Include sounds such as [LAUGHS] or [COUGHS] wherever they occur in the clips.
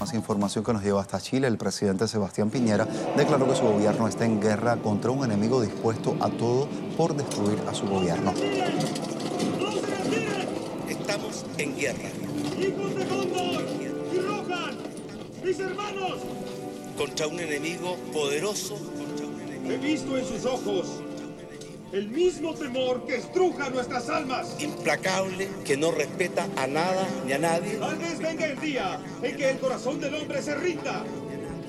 Más información que nos lleva hasta Chile, el presidente Sebastián Piñera declaró que su gobierno está en guerra contra un enemigo dispuesto a todo por destruir a su gobierno. Estamos en guerra. ¡Mis hermanos! Contra un enemigo poderoso. Contra un enemigo He visto en sus ojos el mismo temor que estruja nuestras almas. implacable que no respeta a nada ni a nadie. Tal vez venga el día en que el corazón del hombre se rinda,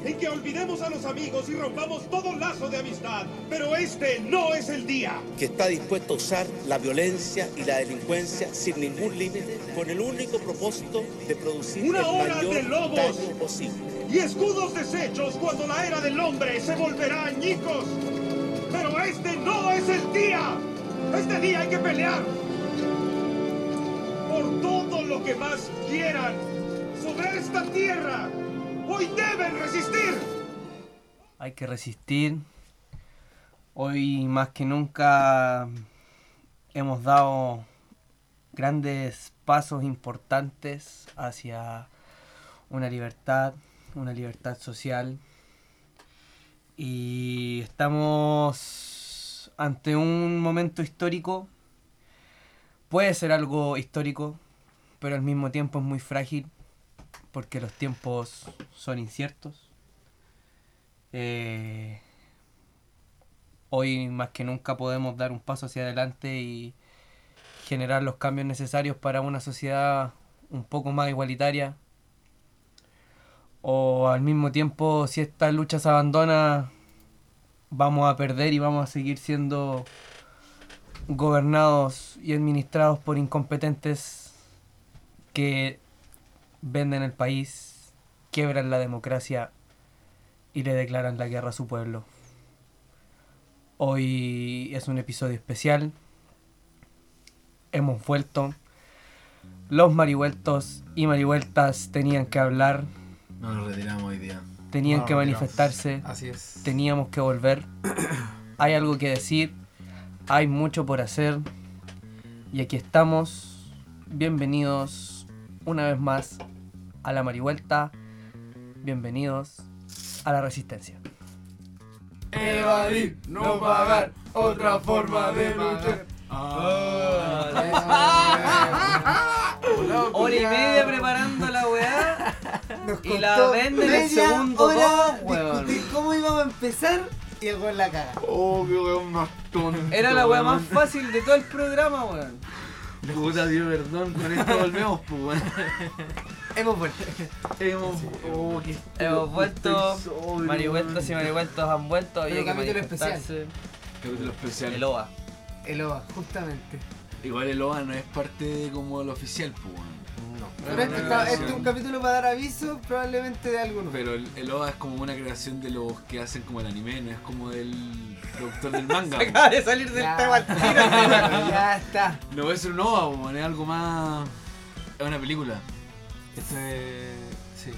en que olvidemos a los amigos y rompamos todo lazo de amistad. Pero este no es el día. que está dispuesto a usar la violencia y la delincuencia sin ningún límite con el único propósito de producir Una el hora mayor de lobos. daño posible. Y escudos deshechos cuando la era del hombre se volverá añicos. Pero este no es el día. Este día hay que pelear. Por todo lo que más quieran. Sobre esta tierra. Hoy deben resistir. Hay que resistir. Hoy más que nunca hemos dado grandes pasos importantes hacia una libertad, una libertad social. Y estamos ante un momento histórico. Puede ser algo histórico, pero al mismo tiempo es muy frágil porque los tiempos son inciertos. Eh, hoy más que nunca podemos dar un paso hacia adelante y generar los cambios necesarios para una sociedad un poco más igualitaria. O al mismo tiempo, si esta lucha se abandona, vamos a perder y vamos a seguir siendo gobernados y administrados por incompetentes que venden el país, quiebran la democracia y le declaran la guerra a su pueblo. Hoy es un episodio especial. Hemos vuelto. Los marihueltos y marihueltas tenían que hablar, No nos retiramos hoy día. tenían No, que manifestarse, Así es. teníamos que volver. [CLEARS THROAT] Hay algo que decir, hay mucho por hacer. Y aquí estamos. Bienvenidos una vez más a la marihuelta. Bienvenidos a la resistencia. Evadir, no pagar, otra forma de luchar. Hora y media preparando la weá [LAUGHS] Nos y la venden en el segundo hora dos, discutir cómo íbamos a empezar y el weón la caga. Oh, qué weón más tonto. Era la weá más fácil de todo el programa, weón. Puta, Dios, perdón. Con esto volvemos, pues, weón. Hemos vuelto. Hemos. Oh, qué Hemos vuelto, marihueltos y marihueltos han vuelto. Había Pero capítulo especial. Capítulo especial. El OVA. El OVA, justamente. Igual el OVA no es parte de como lo oficial, pues, weón. Pero este, está- este es un capítulo para dar aviso, probablemente de algo nuevo. Pero el, el OVA es como una creación de los que hacen como el anime, no es como del productor del manga. [LAUGHS] weón. Acaba de salir del Ya. tema al tiro. [LAUGHS] ya está. No puede ser un OVA, es algo más. Es una película. Esto es. Sí.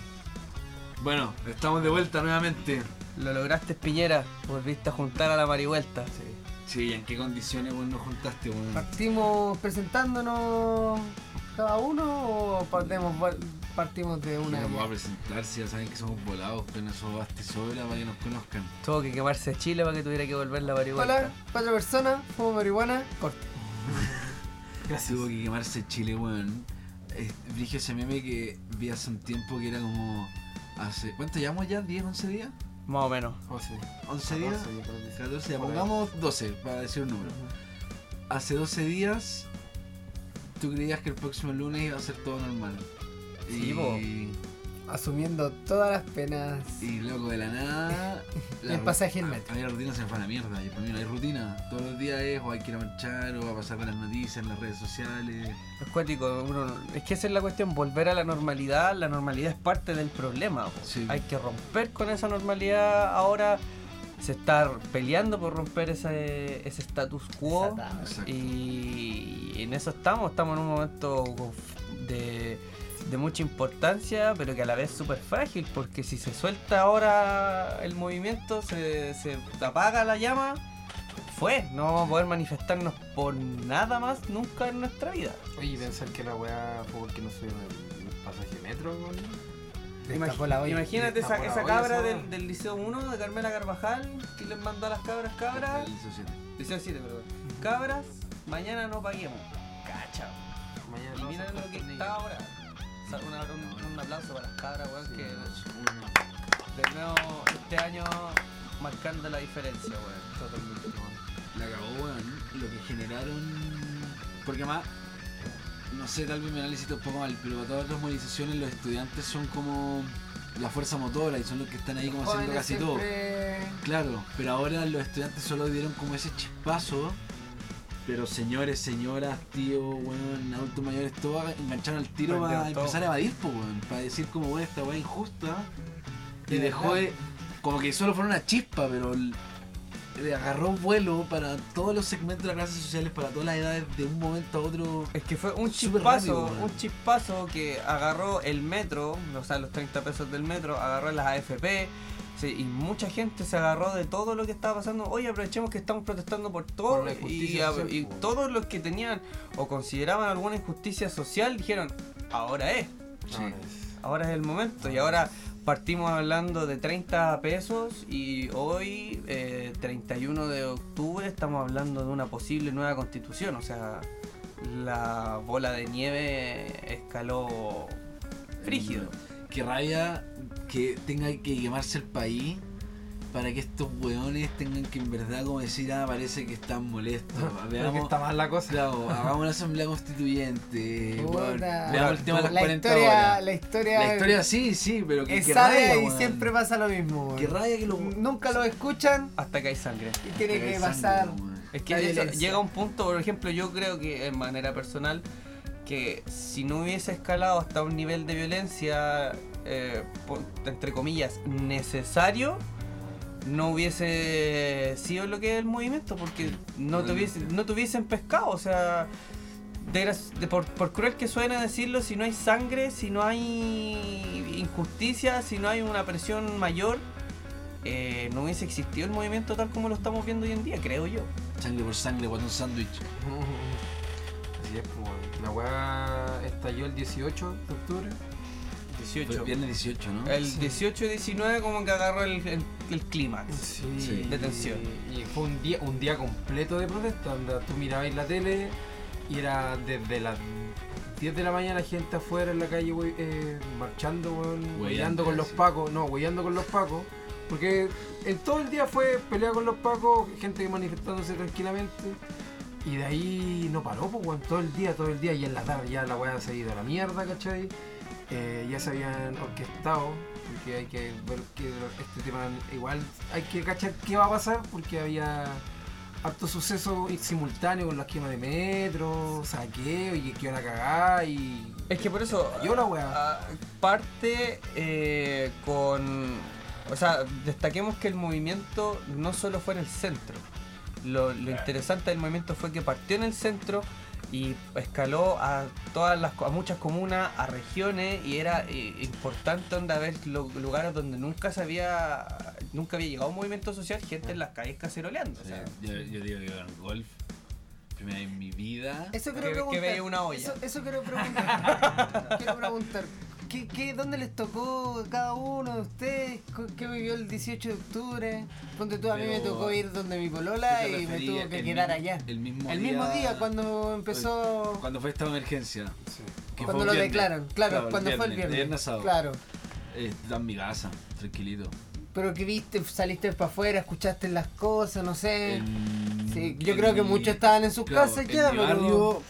Bueno, estamos de vuelta nuevamente. Lo lograste, Piñera. Volviste a juntar a la marihuelta. Sí, ¿en qué condiciones, weón, nos juntaste, weón? ¿Partimos presentándonos cada uno o partimos, partimos de una? Una a presentar, si ya saben que somos volados, con eso basta sobra para que nos conozcan. Tuvo que quemarse Chile para que tuviera que volver la marihuelta. Hola, cuatro personas, fumo marihuana, corte. [LAUGHS] Tuvo que quemarse Chile, weón. Eh, Brigio ese meme que vi hace un tiempo que era como. Hace, ¿Cuánto llevamos ya? ¿10, 11 días? Más o menos. Oh, sí. ¿11 días? 14, yo creo que sí. 14, ya pongamos 12 para decir un número. Hace 12 días tú creías que el próximo lunes iba a ser todo normal. Sí, y. Asumiendo todas las penas. y loco de la nada. [LAUGHS] El pasaje en metro. A mí la rutina se me fue a la mierda. Y para mí no hay rutina. Todos los días es o hay que ir a marchar o a pasar con las noticias en las redes sociales. Es cuático, es que esa es la cuestión, volver a la normalidad, la normalidad es parte del problema. Sí. Hay que romper con esa normalidad ahora, se está peleando por romper ese, ese status quo Exacto. y en eso estamos, estamos en un momento de, de mucha importancia, pero que a la vez súper frágil, porque si se suelta ahora el movimiento, se, se apaga la llama fue. No vamos a poder manifestarnos por nada más nunca en nuestra vida. Oye, y pensar que la weá fue porque no soy el pasaje metro, weón. La olla. imagínate esa, esa olla, cabra del, del Liceo 1 de Carmela Carvajal que les mandó a las cabras cabras. El societe. Liceo 7, perdón. Cabras, mañana no paguemos. Cacha. Mañana Y mira lo que está ahora. Una- un, un aplauso para las cabras, weón, que Uno. de nuevo este año marcando la diferencia, weón. Totalmente. La cagó, weón. Lo que generaron. Porque además, no sé, tal vez mi análisis está un poco mal, pero todas las movilizaciones los estudiantes son como la fuerza motora y son los que están ahí como haciendo casi todo. Claro, pero ahora los estudiantes solo dieron como ese chispazo. Pero señores, señoras, tíos, weón, adultos mayores, todos engancharon al tiro Prendieron para todo. empezar a evadir, pues, weón. Para decir como, weón, esta weá injusta. Y De dejó de. Como que solo fue una chispa, pero agarró vuelo para todos los segmentos de las clases sociales, para todas las edades, de un momento a otro. Es que fue un chispazo, rápido, un chispazo que agarró el metro, o sea, los 30 pesos del metro, agarró las AFP, sí, y mucha gente se agarró de todo lo que estaba pasando. Oye, aprovechemos que estamos protestando por todo, Por y, social, y todos los que tenían o consideraban alguna injusticia social dijeron, ahora es, Ahora es- ahora es el momento, y ahora partimos hablando de 30 pesos y hoy, eh, 31 de octubre, estamos hablando de una posible nueva constitución. O sea, la bola de nieve escaló frígido. Que rabia que tenga que quemarse el país para que estos weones tengan que en verdad como decir, ah, parece que están molestos. [LAUGHS] Creo que Veamos, está mal la cosa. claro, [LAUGHS] hagamos una asamblea constituyente. Puta. weón, veamos el tema de las la 40 historia, horas. La historia, La historia sí, sí, pero que, es que rabia, y weón. siempre pasa lo mismo. Que weón. rabia que lo Nunca lo escuchan Hasta que hay sangre. y tiene que pasar. sangre, weón. Es que eso llega a un punto, por ejemplo, yo creo que en manera personal, que si no hubiese escalado hasta un nivel de violencia, eh, entre comillas, necesario, no hubiese sido lo que es el movimiento, porque no, tuviese, no tuviesen pescado, o sea... de por, por cruel que suene decirlo, si no hay sangre, si no hay injusticia, si no hay una presión mayor, eh, no hubiese existido el movimiento tal como lo estamos viendo hoy en día, creo yo. Sangre por sangre, guatón sándwich. [LAUGHS] Así es, weón. La weá estalló el 18 de octubre. 18. Fue viernes 18, ¿no? El 18 y 19 como que agarró el, el, el clímax. Sí. De tensión. Y fue un día, un día completo de protesta. Donde tú mirabas la tele y era desde las 10 de la mañana la gente afuera en la calle eh, marchando, weón, Hueando, hueando con los sí. pacos. No, hueando con los pacos. Porque en todo el día fue pelea con los pacos, gente manifestándose tranquilamente. Y de ahí no paró, pues, weón, todo el día, todo el día. Y en la tarde ya la weá se ha ido a la mierda, ¿cachai? Eh, ya se habían orquestado, porque hay que ver que este tema igual hay que cachar qué va a pasar, porque había harto suceso simultáneo con las quemas de metro, saqueo y que hora cagada y. Es que por eso Yo la weá. parte eh, con... O sea, destaquemos que el movimiento no solo fue en el centro. Lo, lo interesante del movimiento fue que partió en el centro y escaló a todas las co- a muchas comunas, a regiones y era eh, importante donde haber lo- lugares donde nunca se había nunca había llegado un movimiento social, gente en las calles caceroleando. o Sí, sea, yo, yo digo que ganar golf. Primera vez en mi vida. Eso Que- quiero que preguntar. veía una olla. Eso, eso quiero preguntar. [LAUGHS] quiero preguntar. ¿Qué, qué, ¿Dónde les tocó cada uno de ustedes? ¿Qué vivió el 18 de octubre? Ponte tú, a mí me tocó ir donde mi polola ¿Tú te y me tuvo que quedar mismo- allá. El mismo El día. mismo día cuando empezó. Cuando fue esta emergencia. que Cuando lo viernes. declaran, claro, el cuando fue el viernes. viernes sábado. Claro. Eh, en mi casa, tranquilito. Pero que viste, saliste para afuera, escuchaste las cosas, no sé. En- Sí, yo creo que muchos estaban en sus claro, casas en ya, mi pero. barrio,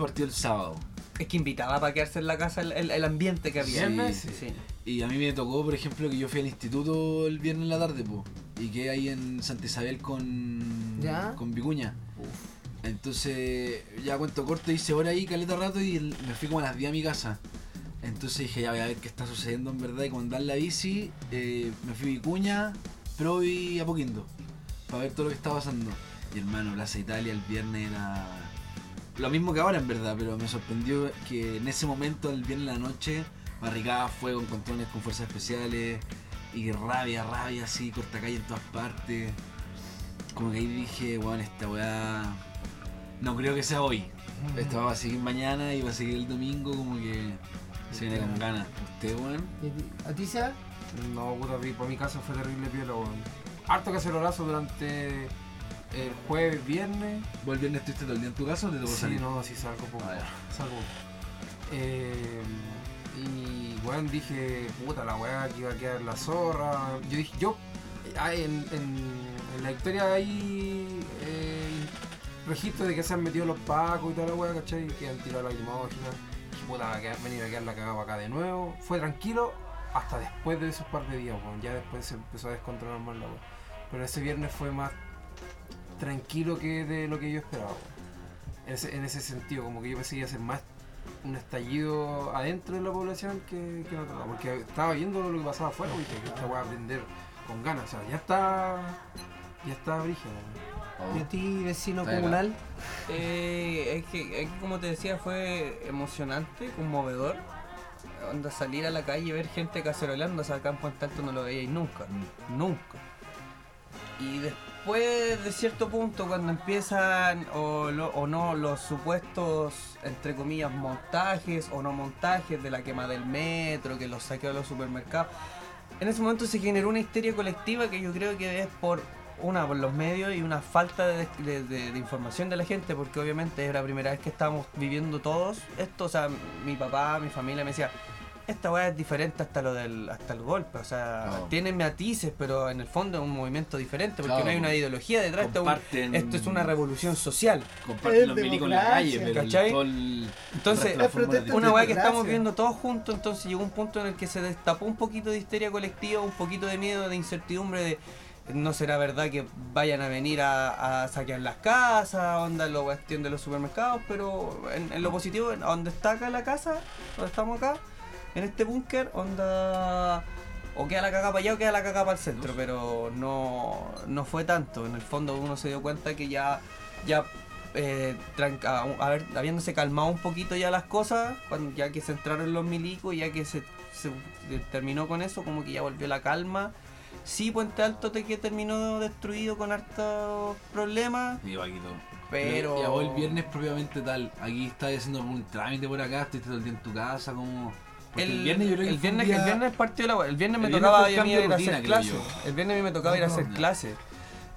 partió el sábado. Es que invitaba para quedarse en la casa el, el- el ambiente que había. Viernes, Sí. Sí. Y a mí me tocó, por ejemplo, que yo fui al instituto el viernes en la tarde, po, y quedé ahí en Santa Isabel con, ¿Ya? con Vicuña. Entonces, ya cuento corto, hice hora ahí, caleta rato, y me fui como a las 10 a mi casa. Entonces dije, ya voy a ver qué está sucediendo en verdad, y cuando andar la bici, eh, me fui a Vicuña, Provi y Apoquindo, para ver todo lo que estaba pasando. Y hermano, Plaza Italia el viernes era lo mismo que ahora en verdad, pero me sorprendió que en ese momento, el viernes en la noche, barricadas, fuego, encontrones con fuerzas especiales y rabia, rabia así, corta calle en todas partes. como que ahí dije, weón, esta weá. No creo que sea hoy. Esta va a seguir mañana y va a seguir el domingo, como que se viene con ganas. ¿Usted, weón? ¿Y a ti- ¿A ti, Seba? No, puta, por mi casa fue terrible piola, weón. Harto cacerolazo durante el jueves, viernes. ¿Vos el viernes estuviste todo el día en tu casa o te tocó Sí, salir? no, sí salgo poco. Ah, salgo. Eh, y weón dije, puta la weá que iba a quedar la zorra. Yo dije, yo ah, en, en- en la historia hay eh, registro de que se han metido los pacos y toda la weá, ¿cachai? Que han tirado la lacrimógena. Dije, puta, va a quedar, venir a quedar la cagada acá de nuevo. Fue tranquilo hasta después de esos par de días, weón. Ya después se empezó a descontrolar más la weá. Pero ese viernes fue más tranquilo que de lo que yo esperaba. En ese, en ese sentido, como que yo pensé que iba a ser más un estallido adentro de la población que, que en otro lado. Porque estaba viendo lo que pasaba afuera, y que esta weá a aprender con ganas. O sea, ya está. Ya está brígido. weón. ¿Y a ti, vecino comunal? Eh, es, que, es que como te decía fue emocionante, conmovedor. Onda salir a la calle y ver gente cacerolando, o sea, acá en Puente Alto no lo veíais nunca, nunca. Y después de cierto punto, cuando empiezan o, no los supuestos, entre comillas, montajes o no montajes de la quema del metro, que los saqueos de los supermercados, en ese momento se generó una histeria colectiva que yo creo que es por una los medios y una falta de, de- información de la gente porque obviamente es la primera vez que estamos viviendo todos esto. O sea mi papá mi familia me decía esta weá es diferente hasta lo del hasta el golpe o sea tienen matices pero en el fondo es un movimiento diferente porque Claro, no hay una pues. ideología detrás esto es, un- Comparten- esto es una revolución social Comparten los milicos en la calle, pero el- ¿cachai? el- Entonces, el una weá que estamos viendo todos juntos, entonces llegó un punto en el que se destapó un poquito de histeria colectiva, un poquito de miedo, de incertidumbre, de no será verdad que vayan a venir a, a saquear las casas, onda la cuestión de los supermercados, pero en, en lo positivo, donde está acá la casa, donde estamos acá, en este búnker, onda... O queda la cagada para allá o queda la cagada para el centro, pero no, no fue tanto. En el fondo uno se dio cuenta que ya, ya eh, tranca- a ver, habiéndose calmado un poquito ya las cosas, cuando ya que se entraron los milicos, ya que se, se terminó con eso, como que ya volvió la calma. Sí, Puente Alto te que terminó destruido con hartos problemas, Y Paquito. pero... Y a vos el viernes propiamente tal. Aquí estás haciendo un trámite por acá, estuviste todo el día en tu casa, como. Porque El, el viernes yo creo que el viernes, día- el viernes partió la El viernes me El viernes tocaba a de ir a rutina, hacer creo clases. El viernes a mí me tocaba ir a hacer Ya. clases.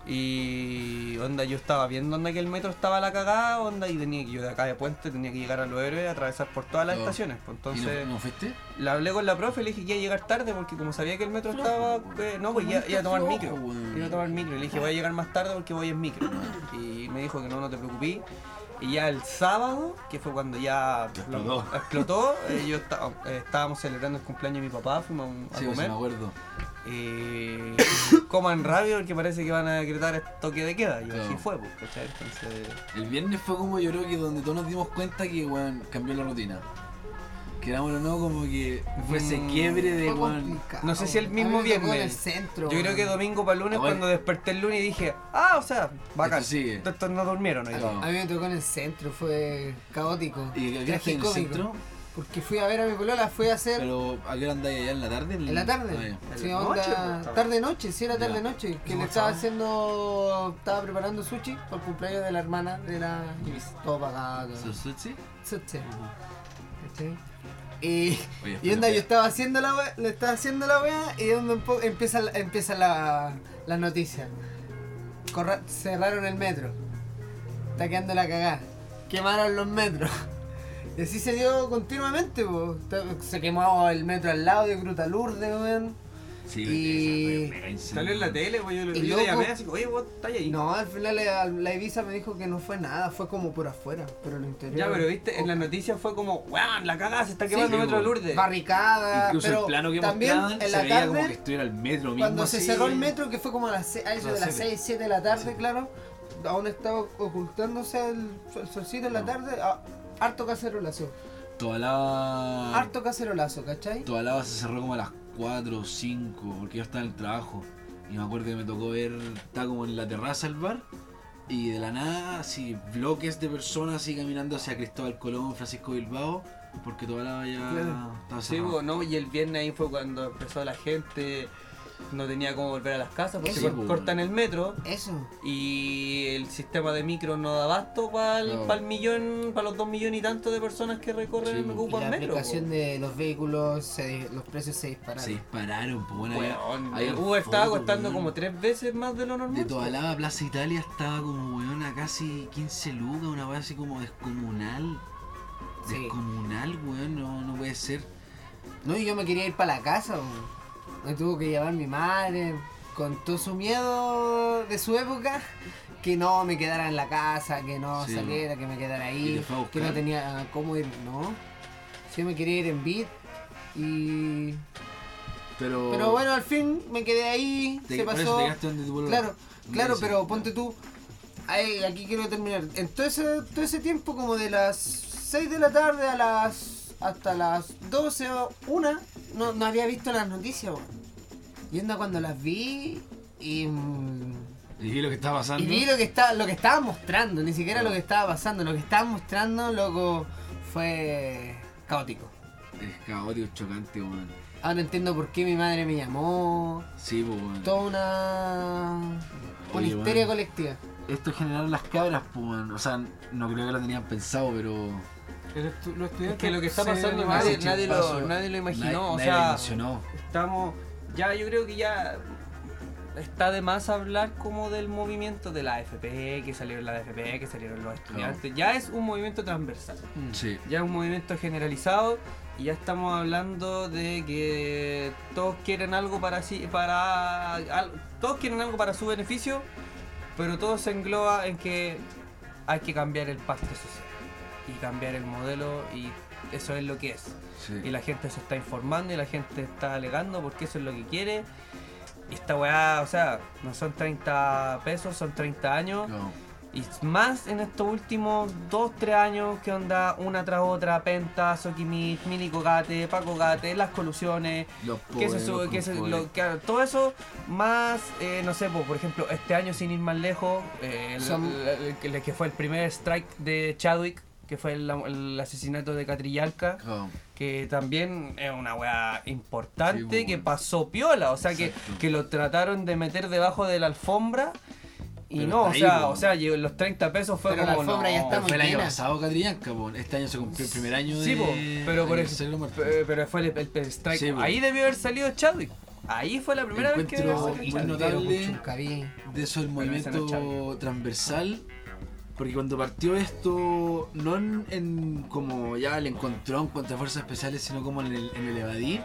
Y onda, yo estaba viendo onda que el metro estaba a la cagada, onda, y tenía que yo de acá de puente tenía que llegar a los héroes, atravesar por todas las Oh. estaciones. Pues, ¿Y entonces no, no fuiste? le hablé con la profe, le dije que iba a llegar tarde porque como sabía que el metro estaba. eh, no, pues ya iba a tomar Flojo, micro. Iba a tomar micro. Le dije voy a llegar más tarde porque voy en micro. Y me dijo que no, no te preocupes. Y ya el sábado, que fue cuando ya Explotó. explotó, eh, yo estaba- eh, estábamos celebrando el cumpleaños de mi papá, fuimos a, un- a Sí, pues, sí, comer. me acuerdo. Y [COUGHS] coman rápido porque parece que van a decretar el toque de queda. Y así fue, pues, ¿cachai? Entonces. El viernes fue como yo creo que donde todos nos dimos cuenta que weón cambió la rutina. Querámoslo o no, como que fue ese Mm, quiebre de Fue weón. complicado. No sé si el mismo A mí me tocó en viernes. el centro. Yo creo que weón. domingo para lunes, Ah, bueno. cuando desperté el lunes y dije, ah, o sea, bacán. Esto sigue. Estos no durmieron hoy. Ah, día". no. A mí me tocó en el centro, fue caótico. ¿Y hora estás en el tragicómico. centro? Porque fui a ver a mi polola, fui a hacer Pero ¿a qué hora andáis allá en la tarde? en la tarde. Ah, ya. Sí, la onda, noche, pues, tarde noche, sí era tarde Ya. noche. Que ¿Cómo le estaba haciendo, estaba preparando sushi por el cumpleaños de la hermana de la todo pagado. todo. ¿Sushi? Sushi. ¿Cachai? Y, Oye, y onda, yo estaba haciendo la wea, le estaba haciendo la wea y onda un poco empieza, la- empieza la, la noticia. Corra- cerraron el metro. Está quedando la cagada. Quemaron los metros. [LAUGHS] Y así se dio continuamente, po. Se quemó el metro al lado de Gruta Lourdes, weón. Sí, Y-. Salió en la tele, pues yo, Y yo le llamé así, oye, vos estás ahí. No, al final la, la Ibiza me dijo que no fue nada, fue como por afuera, pero lo interior. Ya, pero viste, en las noticias fue como, weón, la cagada se está quemando Sí, Metro de po. Lourdes. barricada, Incluso pero el plano que también mostraban en se la veía tarde, como que estuviera el metro mismo cuando se así. cerró el metro, que fue como a, las se- a eso de las las siete. 6, 7 de la tarde, claro, aún estaba ocultándose el, el solcito en la No. tarde, ah, harto cacerolazo, Toda la. harto cacerolazo, ¿cachai? Toda la se cerró como a las 4 o 5, porque yo estaba en el trabajo. Y me acuerdo que me tocó ver, estaba como en la terraza del bar, y de la nada, así, bloques de personas así caminando hacia Cristóbal Colón, Francisco Bilbao, porque toda la ya Claro. estaba Sí, no, y el viernes ahí fue cuando empezó la gente no tenía cómo volver a las casas porque pues, cortan el metro Eso. y el sistema de micro no da abasto para el, No. millón, para los dos millones y tanto de personas que recorren Sí, ocupan la metro. aplicación de los vehículos, se los precios se dispararon. Se dispararon, pues bueno. Weón, había- había el Uber estaba costando weón. como tres veces más de lo normal. De toda la Plaza Italia estaba como, weón, a casi 15 lucas, una así como descomunal. Sí. Descomunal, weón, no, no puede ser. No, y yo me quería ir para la casa, weón. Me tuvo que llevar mi madre con todo su miedo de su época. Que no me quedara en la casa, que no Sí. saliera, que me quedara ¿Y ahí, que no tenía cómo ir, no. Sí, me quería ir en beat y... Pero. Pero bueno, al fin me quedé ahí, te, se pasó... te quedaste donde tu polola. Claro, claro, pero ponte tú. ahí, aquí quiero terminar. En todo ese, todo ese tiempo, como de las 6 de la tarde a las. hasta las 12 o 1, no, no había visto las noticias, weón. Y onda cuando las vi y. mm, Y vi lo que estaba pasando. y vi lo que, está, lo que estaba mostrando, ni siquiera lo que estaba pasando. Lo que estaba mostrando, loco, fue caótico. Es caótico, chocante, weón. Ahora entiendo por qué mi madre me llamó. Sí, pues, weón. Toda una. Una Oye, histeria colectiva. Esto generaron las cabras, pues, weón. O sea, no creo que lo tenían pensado, pero. El estu- los Es estudiantes que lo que está pasando nadie, nadie, lo, nadie lo imaginó. Nadie- o nadie lo sea, imaginó. estamos. Ya, yo creo que ya está de más hablar como del movimiento de la AFP, que salieron la AFP, que salieron los estudiantes. Ya es un movimiento transversal. Sí. Ya es un movimiento generalizado y ya estamos hablando de que todos quieren algo para sí, para al- todos quieren algo para su beneficio, pero todo se engloba en que hay que cambiar el pacto social y cambiar el modelo y eso es lo que es. sí. Y la gente se está informando y la gente está alegando porque eso es lo que quiere. Y esta weá, o sea, no son 30 pesos, son 30 años. No. Y más en estos últimos 2, 3 años, que onda una tras otra, Penta, Sokimich, Mini Cogate, Paco Gate, las colusiones, Los que se pobres, sube, que se, lo, que- todo eso, más, eh, no sé, po, por ejemplo, este año sin ir más lejos, eh, el, el- el- el que fue el primer strike de Chadwick, que fue el, el asesinato de Catrillalca, No. que también es una weá importante, Sí, pues, que bueno. pasó piola, o sea, que, Exacto. que lo trataron de meter debajo de la alfombra. Y Pero no, o está ahí, sea, po. o sea, los 30 pesos fue Pero la como alfombra ya no, está muy Fue el año llena. pasado, Catrillanca. Este año se cumplió el primer año de. Sí, pero por eso- la Pero fue el, el- el strike. Sí. Ahí debió haber salido Chadwick. Ahí fue la primera vez que Encuentro muy notable. De eso el Bueno, movimiento transversal porque cuando partió esto no en, en como ya el encontrón contra fuerzas especiales sino como en el, en el evadir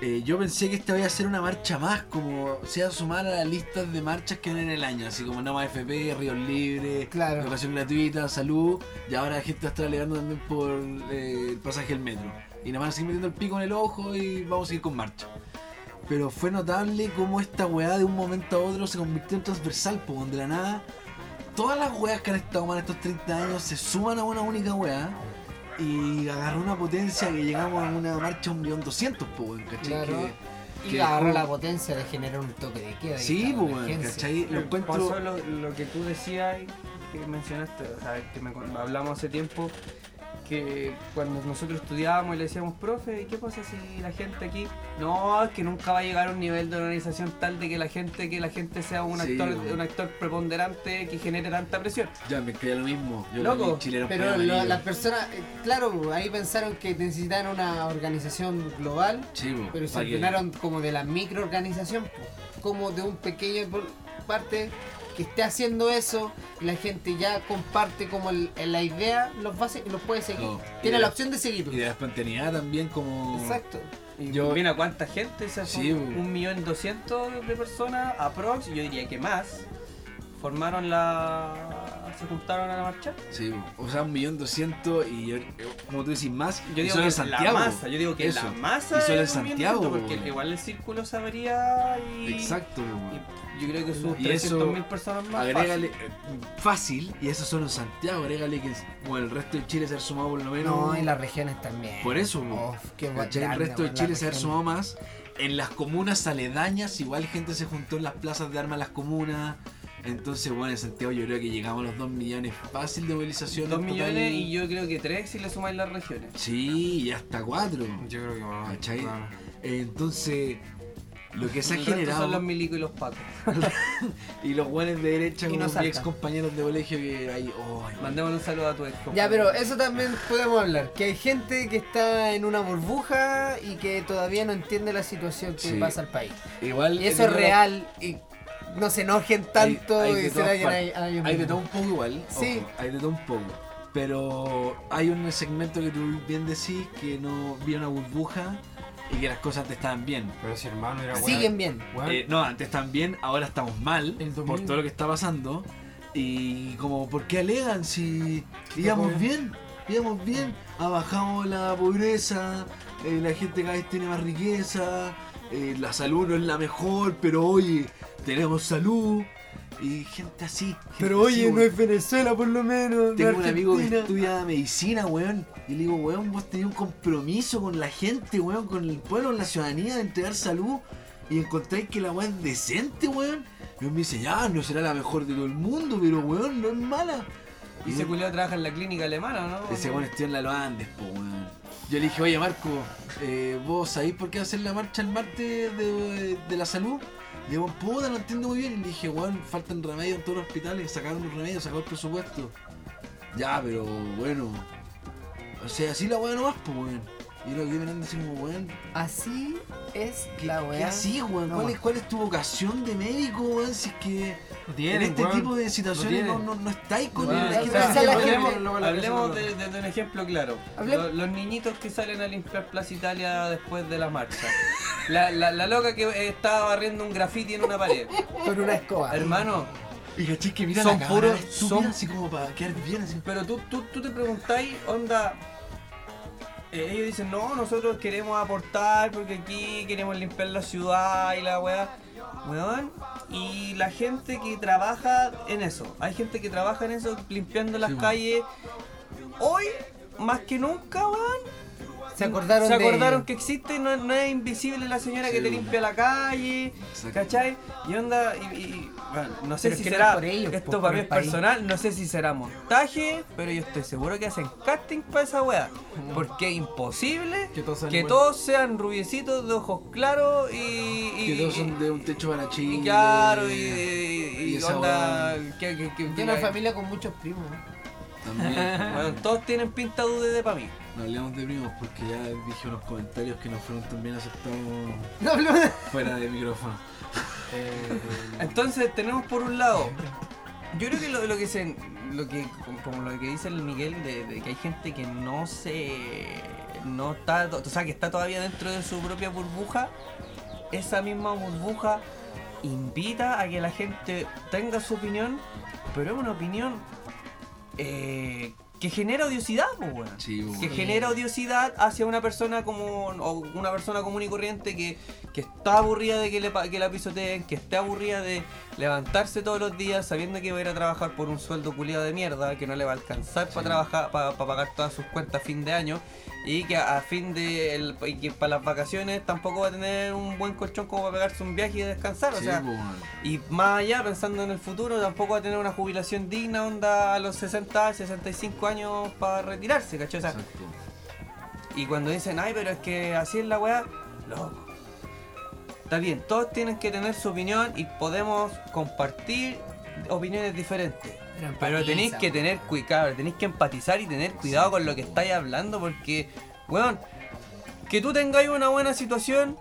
eh, yo pensé que esta iba a ser una marcha más como se iba a sumar a las listas de marchas que eran en el año así como Nama FP, Ríos Libres Claro. educación gratuita, salud y ahora la gente va a estar alegando también por eh, el pasaje del metro y nada más seguir metiendo el pico en el ojo y vamos a seguir con marcha pero fue notable cómo esta weá de un momento a otro se convirtió en transversal, donde de la nada todas las weas que han estado mal estos 30 años se suman a una única weá y agarró una potencia que llegamos a una marcha un millón doscientos, po, weón, ¿cachai? Claro. Que- Y agarró como- la potencia de generar un toque de queda. y Sí, emergencia. ¿cachai? Lo encuentro... Pasó lo, lo que tú decías que mencionaste, o sea, que me, hablamos hace tiempo, que cuando nosotros estudiábamos y le decíamos, profe, ¿y qué pasa si la gente aquí? No, es que nunca va a llegar a un nivel de organización tal de que la gente, que la gente sea un Sí, actor, un actor preponderante que genere tanta presión. Ya, me creía lo mismo. Yo Loco, Pero lo- las personas, eh, claro, ahí pensaron que necesitaban una organización global, Sí, pero se olvidaron como de la microorganización, como de un pequeño parte que esté haciendo eso la gente ya comparte como el- la idea, los, va a se- los puede seguir. No, y Tiene la opción de seguirlo. Y de la espontaneidad también como... Exacto. Y Yo- mira cuánta gente, o sea, son Sí, un millón doscientos de personas, aprox, yo diría que más, formaron la... se juntaron a la marcha. Sí, o sea, un millón doscientos y yo- como tú decís, más. Yo y digo solo que en Santiago. la masa, yo digo que Eso. la masa Y solo en Santiago, porque igual el círculo se abría y... Exacto, y yo creo que sus Y eso, 300.000 personas más. Agrégale, fácil. eh, fácil, y eso solo en Santiago, agrégale que bueno, el resto de Chile se ha sumado por lo menos. No, y las regiones también. Por eso, qué ¿cachai? El resto de Chile se ha sumado más. En las comunas aledañas, igual gente se juntó en las plazas de armas de las comunas. Entonces, bueno, en Santiago yo creo que llegamos a los 2 millones fácil de movilización. Dos en total. millones y yo creo que tres si le sumáis las regiones. Sí, y hasta 4. Yo creo que más. ¿Cachai? claro. Entonces, Lo que se ha generado. son los milicos y los pacos. [LAUGHS] y los buenos de derecha Y salta. ex compañeros de colegio que ahí. Oh, Mandémosle un saludo a tu ex. Ya, compañero. pero eso también podemos hablar. Que hay gente que está en una burbuja y que todavía no entiende la situación que Sí. pasa al país. Igual. Y eso es real y no se enojen tanto hay, hay y de se vayan a, ellos Hay de todo un poco igual. Sí. ojo, hay de todo un poco. Pero hay un segmento que tú bien decís que no viene una burbuja y que las cosas antes estaban bien. Pero si hermano era Siguen bien. Eh, no, antes estaban bien, ahora estamos mal por todo lo que está pasando. Y como, ¿por qué alegan si íbamos bien? Íbamos bien, ah, bajamos la pobreza, eh, la gente cada vez tiene más riqueza, eh, la salud no es la mejor, pero oye, tenemos salud. Y gente así. gente Pero así, oye, no es Venezuela por lo menos. Tengo un amigo que estudia medicina, weón. Y le digo, weón, vos tenés un compromiso con la gente, weón, con el pueblo, con la ciudadanía de entregar salud. Y encontráis que la weá es decente, weón. Y me dice, ya, no será la mejor de todo el mundo, pero weón, no es mala. Y ese culiao trabaja en la clínica alemana, ¿no? Ese weón estudia en la Loandes, po, weón. Yo le dije, oye, Marco, eh, ¿vos sabéis por qué va a hacer la marcha el martes de, de la salud? Y digo, puta, no entiendo muy bien. Y le dije, weón, faltan remedios en todos los hospitales, sacaron los remedios, sacaron el presupuesto. Ya, pero bueno. O sea, así la weá nomás, pues, weón. Y lo que andan así como, weón. Así es ¿Qué, la qué weá. así, weón? No. ¿Cuál, es, ¿Cuál es tu vocación de médico, weón? Si es que tienen, en este weón. tipo de situaciones no, no, no estáis con Bueno, es la hablemos, gente- de, de- de un ejemplo claro. Los, los niñitos que salen a limpiar Plaza Italia después de la marcha. La, la, la loca que estaba barriendo un graffiti en una pared. Con una escoba. Hermano, Y caché que mira Son la puros- son- así como para quedar bien, así. pero tú, tú, tú te preguntáis, onda. eh, ellos dicen, no, nosotros queremos aportar porque aquí queremos limpiar la ciudad y la weá. Weón, y la gente que trabaja en eso, hay gente que trabaja en eso, limpiando las Sí, calles. Hoy, más que nunca, weón, Se acordaron se de- acordaron que existe, no, no es invisible la señora Sí, que te limpia la calle, Exacto. ¿cachai? Y onda, y, y- bueno, no sé Pero si no será, ellos, esto pues, para mí es personal, no sé si será montaje, pero yo estoy seguro que hacen casting para esa wea, porque es imposible Que todos sean que iguales. todos sean rubiecitos de ojos claros y... y- Que todos son de un techo para y claro, y, y- y y esa onda, weá. que, que, que- Tiene una que- familia con muchos primos. También. [LAUGHS] bueno, todos tienen pinta de para mí. No hablemos de primos porque ya dije unos comentarios que no fueron tan bien aceptados No hablemos de- fuera de micrófono. Eh, Entonces tenemos por un lado, yo creo que lo, lo que se, lo que como lo que dice el Miguel de, que hay gente que no se, no está, o sea que está todavía dentro de su propia burbuja, esa misma burbuja invita a que la gente tenga su opinión, pero es una opinión eh, que genera odiosidad, pues, Sí, pues, que bueno. genera odiosidad hacia una persona como o una persona común y corriente que, que está aburrida de que, le, que la pisoteen, que está aburrida de levantarse todos los días sabiendo que va a ir a trabajar por un sueldo culiado de mierda, que no le va a alcanzar para trabajar para pagar todas sus cuentas a fin de año y que a, fin de el- y que para las vacaciones tampoco va a tener un buen colchón como para pegarse un viaje y descansar, o Sí, sea, pues, bueno. y más allá, pensando en el futuro, tampoco va a tener una jubilación digna, onda a los 60, 65 años para retirarse, ¿cachai? O sea, Exacto. y cuando dicen, ay, pero es que así es la weá, loco. Está bien, todos tienen que tener su opinión y podemos compartir opiniones diferentes. Pero Pero empatiza, tenéis que tener cuidado, tenéis que empatizar y tener cuidado con lo que estáis hablando porque, weón, que tú tengáis una buena situación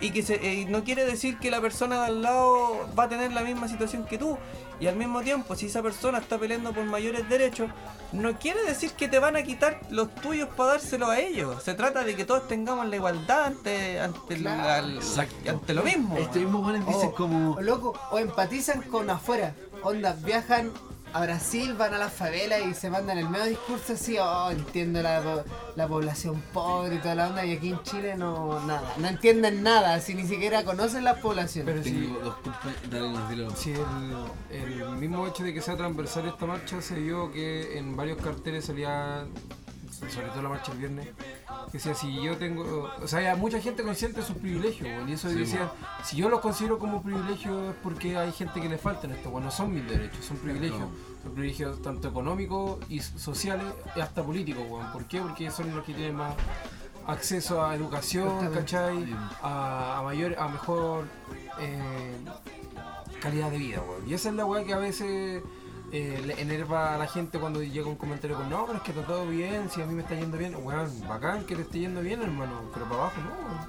y que se, eh, no quiere decir que la persona de al lado va a tener la misma situación que tú. Y al mismo tiempo, si esa persona está peleando por mayores derechos, no quiere decir que te van a quitar los tuyos para dárselos a ellos. Se trata de que todos tengamos la igualdad ante, ante, la- Claro. la- ante lo mismo. Este mismo buenos dicen O- como. o loco, o empatizan con afuera. Onda, viajan a Brasil, van a las favelas y se mandan el medio discurso así, oh, entiendo la, la población pobre y toda la onda, y aquí en Chile no, nada, no entienden nada, si ni siquiera conocen la población. Pero si, dilo. si el, el mismo hecho de que sea transversal esta marcha se vio que en varios carteles salía, sobre todo la marcha el viernes, que decía si yo tengo, o sea, hay mucha gente consciente de sus privilegios, y eso Sí, decía, si yo los considero como privilegios es porque hay gente que le faltan esto, bueno, no son mis derechos, son privilegios, son privilegios tanto económicos y sociales y hasta políticos, weón. ¿por qué? Porque son los que tienen más acceso a educación. ¿cachai? A, a mayor, a mejor eh, calidad de vida, weón. Y esa es la weá que a veces eh, le enerva a la gente cuando llega un comentario con no, pero es que está todo bien, si a mí me está yendo bien, weón, bacán que te esté yendo bien, hermano, pero para abajo no.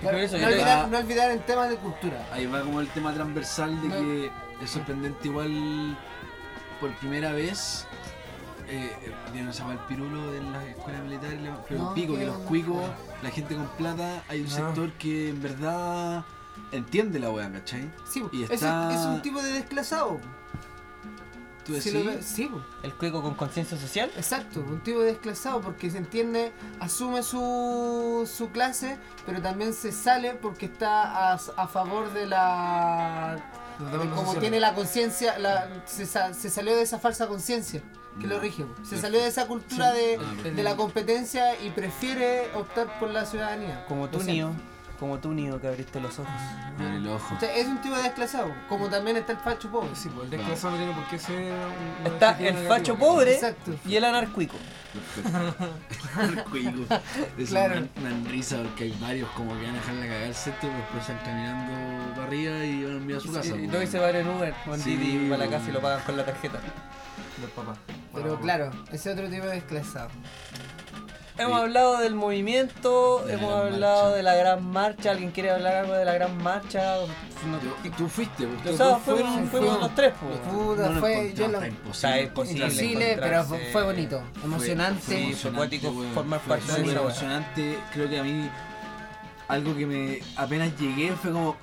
Claro. Eso no, olvidar, no olvidar el tema de cultura. Ahí va como el tema transversal de No. que es sorprendente igual por primera vez. Eh, ¿Vieron esa el pirulo de las escuelas militares? Pero No, el pico, que que los no. cuicos, la gente con plata, hay un Ah. sector que en verdad entiende la weá, ¿cachai? Sí, Y es, está- es un tipo de desclasado. Tú Si decís, lo ve- sí. El cuico con conciencia social. exacto, un tipo de desclasado porque se entiende, asume su, su clase, pero también se sale porque está a, a favor de la... De como tiene la conciencia, la- se, se salió de esa falsa conciencia que lo rige. Se salió de esa cultura de, Ah, de la competencia y prefiere optar por la ciudadanía. Como tú, Nio. Como tú, Nio, que abriste los ojos. abre el ojo. o sea, es un tipo de desclasado, como también está el facho pobre. Sí, pues el desclasado no tiene por qué ser un- un Está el facho pobre Exacto. y el anarcuico. Perfecto. Cuico. [LAUGHS] Eso Claro. me dan risa porque hay varios como que van a dejarla cagar el sector, pero después están caminando para arriba y van a enviar a su casa. Y po. luego se va en Uber, con Sí. Didi para la casa y lo pagan con la tarjeta. Los papás. Pero claro, ese otro tipo de desclasado. Hemos Sí. hablado del movimiento, De hemos hablado marcha. de la gran marcha. ¿Alguien quiere hablar algo de la gran marcha? No- Yo- Tú fuiste, o ustedes sea, dos fuimos, fuimos los tres, pues. Puta, No fue, yo lo, imposible. Imposible. imposible, pero fue, fue bonito, emocionante. Sí, fue emocionante, formar Fue parte de súper esa weá. emocionante. Creo que a mí algo que me apenas llegué fue como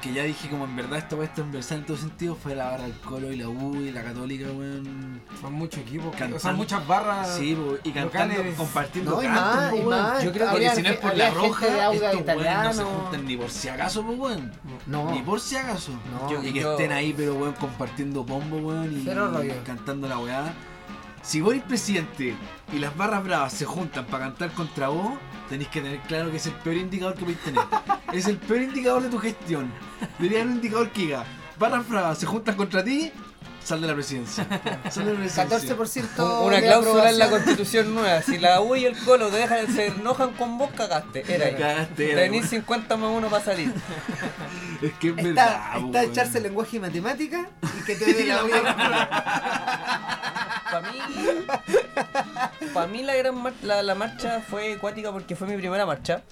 que ya dije como en verdad esto va a estar transversal en todo sentido fue la barra del Colo y la U y la Católica, weón. Son muchos equipos, que- o sea, Cantando. muchas barras. Sí, po, y cantando, locales. compartiendo No, y cantos, más, po, y weón. más. Yo creo que Había si no es por la roja, estos weones no se juntan ni por si acaso, pues weón. No, Ni por si acaso. No. Yo- y que yo- estén ahí, pero weón, compartiendo pombo, weón, y cantando la weá. Si vos eres presidente y las barras bravas se juntan para cantar contra vos, tenéis que tener claro que es el peor indicador que podéis tener. es el peor indicador de tu gestión. [LAUGHS] Haber un indicador que diga, barras bravas se juntan contra ti, sal de la presidencia. Sal de la presidencia. 14% Una de cláusula en la constitución nueva. Si la U y el Colo te dejan, se enojan con vos, cagaste. Era ahí. Cagaste, era, Tenís weón. 50 más uno para salir. [LAUGHS] Es que es Está, verdad. está weón. echarse lenguaje y matemática y que te [LAUGHS] dé la Para mí, para mí la gran mar- la, la marcha fue acuática porque fue mi primera marcha.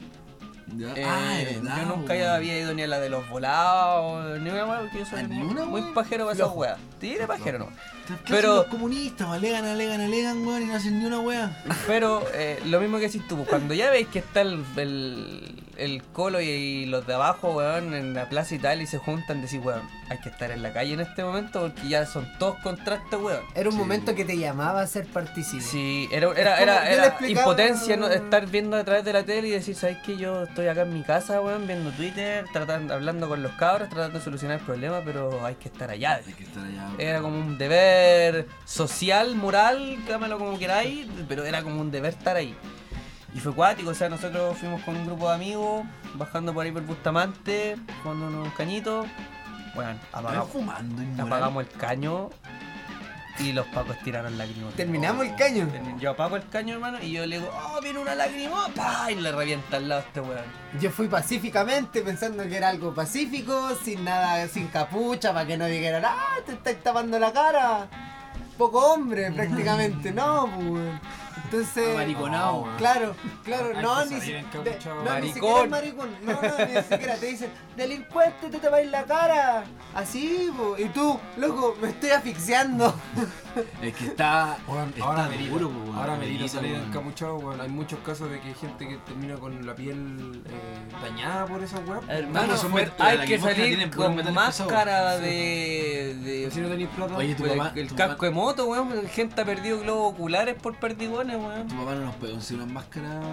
Ya. Eh, ah, verdad, yo nunca había ido ni a la de los volados, ni una weá, porque yo soy ¿A ni muy, muy pajero para esas weas. De pajero no. ¿Qué Pero- los comunistas? Alegan, alegan, alegan, weón, y no hacen ni una weá. [LAUGHS] Pero eh, lo mismo que decís tú, pues, cuando ya veis que está el, el, el colo y, los de abajo, weón, en la plaza y tal, y se juntan, decís, weón, hay que estar en la calle en este momento porque ya son todos contra este weón. Era un Sí, momento que te llamaba a ser partícipe. Sí, era, era, era, era explicaba- impotencia ¿no? estar viendo a través de la tele y decir, ¿sabes qué? Yo estoy acá en mi casa, weón, viendo Twitter, tratando, hablando con los cabros, tratando de solucionar el problema, pero hay que estar allá. Hay que estar allá. weón. Era como un deber social, moral, llámalo como queráis, pero era como un deber estar ahí. Y fue cuático, o sea, nosotros fuimos con un grupo de amigos, bajando por ahí por Bustamante, jugando unos cañitos. Bueno, apagamos, fumando, inmoral. apagamos el caño y los pacos tiraron lágrimas. Terminamos el caño. Termin- Yo apago el caño, hermano, y yo le digo, oh, viene una lágrima, pa, y le revienta al lado a este weón. Yo fui pacíficamente pensando que era algo pacífico, sin nada, sin capucha, para que no dijeran, ah, te estáis tapando la cara. Poco hombre, prácticamente, [LAUGHS] no, pues. Entonces. Claro, claro, Hay no, que ni, si- de- no, ni siquiera maricón. No, no, ni siquiera te dicen, delincuente, te tapáis la cara. Así, po. y tú, loco, me estoy asfixiando. [LAUGHS] Es que está. Ahora me duro, ahora me salir weón. Hay muchos casos de que hay gente que termina con la piel eh, dañada por esa weá. Hermano, hay que salir con máscara de, de, Si no tenéis plata, Oye, tu Pues el tu casco de moto, weón. Gente ha perdido globos oculares por perdigones, weón. Tu papá no nos puede conseguir unas máscaras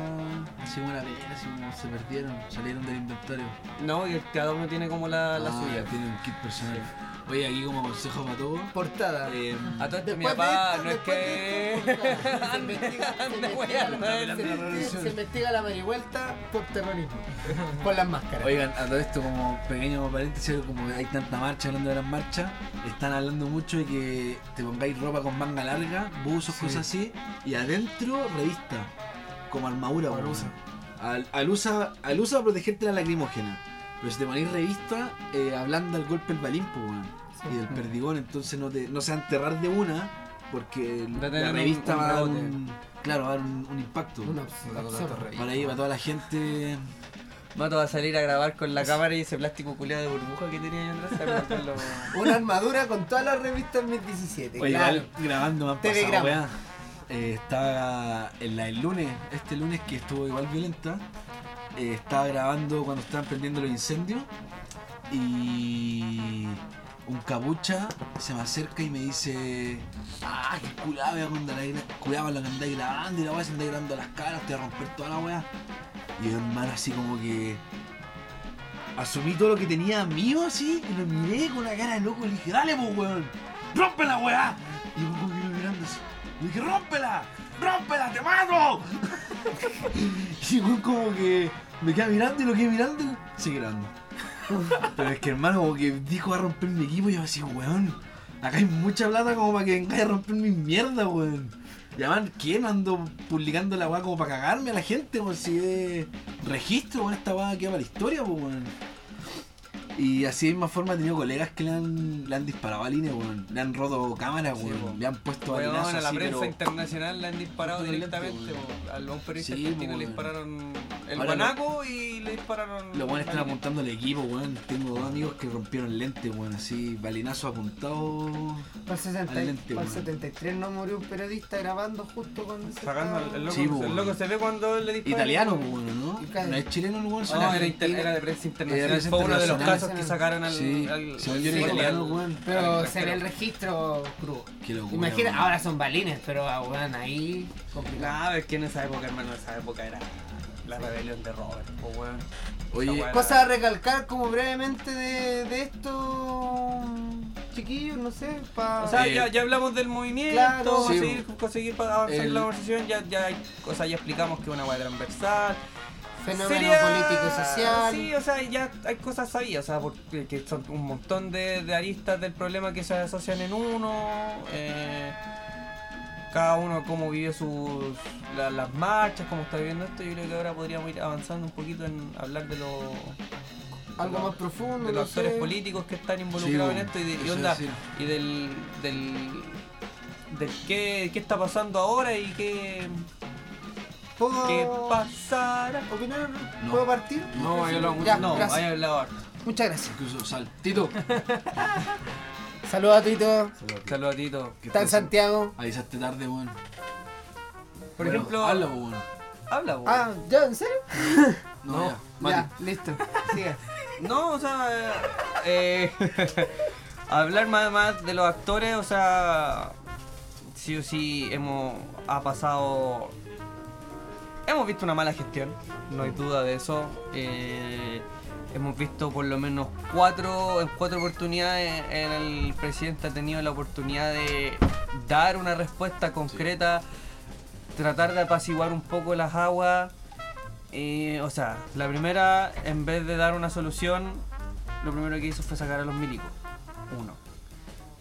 así como la pena, así como se perdieron, salieron del inventario. No, y cada uno tiene como la, la Ah, suya. Tiene un kit personal. Oye, aquí como consejo para todos. Portada. Eh, A todo esto, mi papá no es que. se investiga, la marihuelta por terrorismo. Con las máscaras. Oigan, a todo esto como pequeño paréntesis, como hay tanta marcha, hablando de las marchas, están hablando mucho de que te pongáis ropa con manga larga, buzos, cosas así, y adentro revista. como armadura, Al weón. usa. Al, al usa, al usa para protegerte la lacrimógena. Pero si te ponéis revista, eh, hablando al golpe el balín, pues, weón. Y del perdigón, entonces no, te, no se va a enterrar de una, porque Va la revista un va a dar un, claro, va a dar un, un impacto. Una Para ahí, para toda la gente. Mato va a salir a grabar con la cámara y ese plástico culiado de burbuja que tenía yo atrás. ¿se acuerdan lo- Una armadura con todas las revistas 2017. Oye, claro. igual grabando más pasado. Eh, estaba en la del lunes, este lunes que estuvo igual violenta. Eh, estaba grabando cuando estaban prendiendo los incendios. Y un capucha se me acerca y me dice: Ah, cuidado, weá, cuando la la que andáis grabando y la weá se andáis grabando las caras, te va a romper toda la weá. Y yo, hermano, así como que. Asumí todo lo que tenía mío así y lo miré con una cara de loco y le dije, dale pues weón, rompe la weá. Y yo como que mirando así. Le dije, rómpela, rómpela, te mato. [LAUGHS] y el weón como que me queda mirando y lo quedé mirando y sigue grabando. Pero es que hermano como que dijo a romper mi equipo y yo así, weón, acá hay mucha plata como para que vengáis a romper mi mierda, weón. Y además, ¿quién ando publicando la weá como para cagarme a la gente? Por si es registro, weón, esta weá queda para la historia, pues weón. Y así de misma forma he tenido colegas que le han, le han disparado a línea, weón. Le han roto cámaras, Sí, weón. le han puesto Weón, a la así, prensa pero... internacional le han disparado directamente. weón. Al a un periodista Sí, argentino le dispararon el Ahora guanaco y le dispararon. Los buenos están balines. apuntando al equipo, weón. Tengo dos amigos que rompieron lente, weón. Así, balinazo apuntado. Para el 60 Adelante, para el weón. 73 no murió un periodista grabando justo cuando se Sacando estaba- el, loco, Sí, el loco se ve cuando le disparan. Italiano, pues, weón, ¿no? No es chileno el weón, No, era, argentino. inter- era de prensa internacional. Fue uno de los casos que sacaron al. Sí, al- sí, italiano, al- weón. Pero se ve el registro crudo. Qué locura, Imagina, weón. ahora son balines, pero ah, weón, ahí complicado. Nah, es que en esa época, hermano, en esa época era la rebelión de Robert, weón. Oye, Cosa a recalcar como brevemente de, de esto, chiquillos, no sé, para... O sea, Eh, ya, ya hablamos del movimiento, claro. Sí, conseguir, conseguir para avanzar el- la conversación, ya, ya, hay, o sea, ya explicamos que es una weá transversal. Fenómeno Sería- político social. Sí, o sea, ya hay cosas sabidas, o sea, porque que son un montón de, de aristas del problema que se asocian en uno. eh, cada uno cómo vive sus la- las marchas, cómo está viviendo esto. Yo creo que ahora podríamos ir avanzando un poquito en hablar de los algo más profundo, de no los actores sé. políticos que están involucrados Sí, en esto y, de, y y del del del qué, qué está pasando ahora y qué, ¿Puedo qué pasará. No. ¿Puedo partir? No, yo lo Ya, No, gracias. hay hablado harto. Muchas gracias. Incluso saltito. [LAUGHS] Saludos a Tito. Saludos a Tito. Está en Santiago. Avisaste tarde, weón. Por Bueno, ejemplo, Habla, weón. habla, vos. Ah, ¿ya? ¿En serio? No, ya. Ya, Mati. listo. [LAUGHS] Siga. No, o sea, eh, [LAUGHS] hablar más, más de los actores, o sea, sí o sí hemos ha pasado, hemos visto una mala gestión, no hay duda de eso. eh, hemos visto por lo menos cuatro, en cuatro oportunidades en el presidente ha tenido la oportunidad de dar una respuesta concreta, tratar de apaciguar un poco las aguas. Eh, o sea, la primera, en vez de dar una solución, lo primero que hizo fue sacar a los milicos. Uno.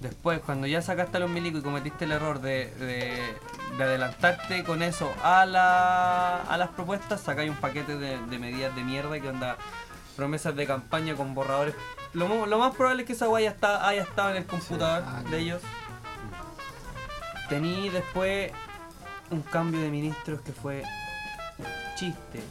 Después, cuando ya sacaste a los milicos y cometiste el error de, de- de adelantarte con eso a, la, a las propuestas, sacáis un paquete de, de medidas de mierda que onda promesas de campaña con borradores. Lo, lo más probable es que esa guaya está, haya estado en el computador de ellos. Tení después un cambio de ministros que fue chiste.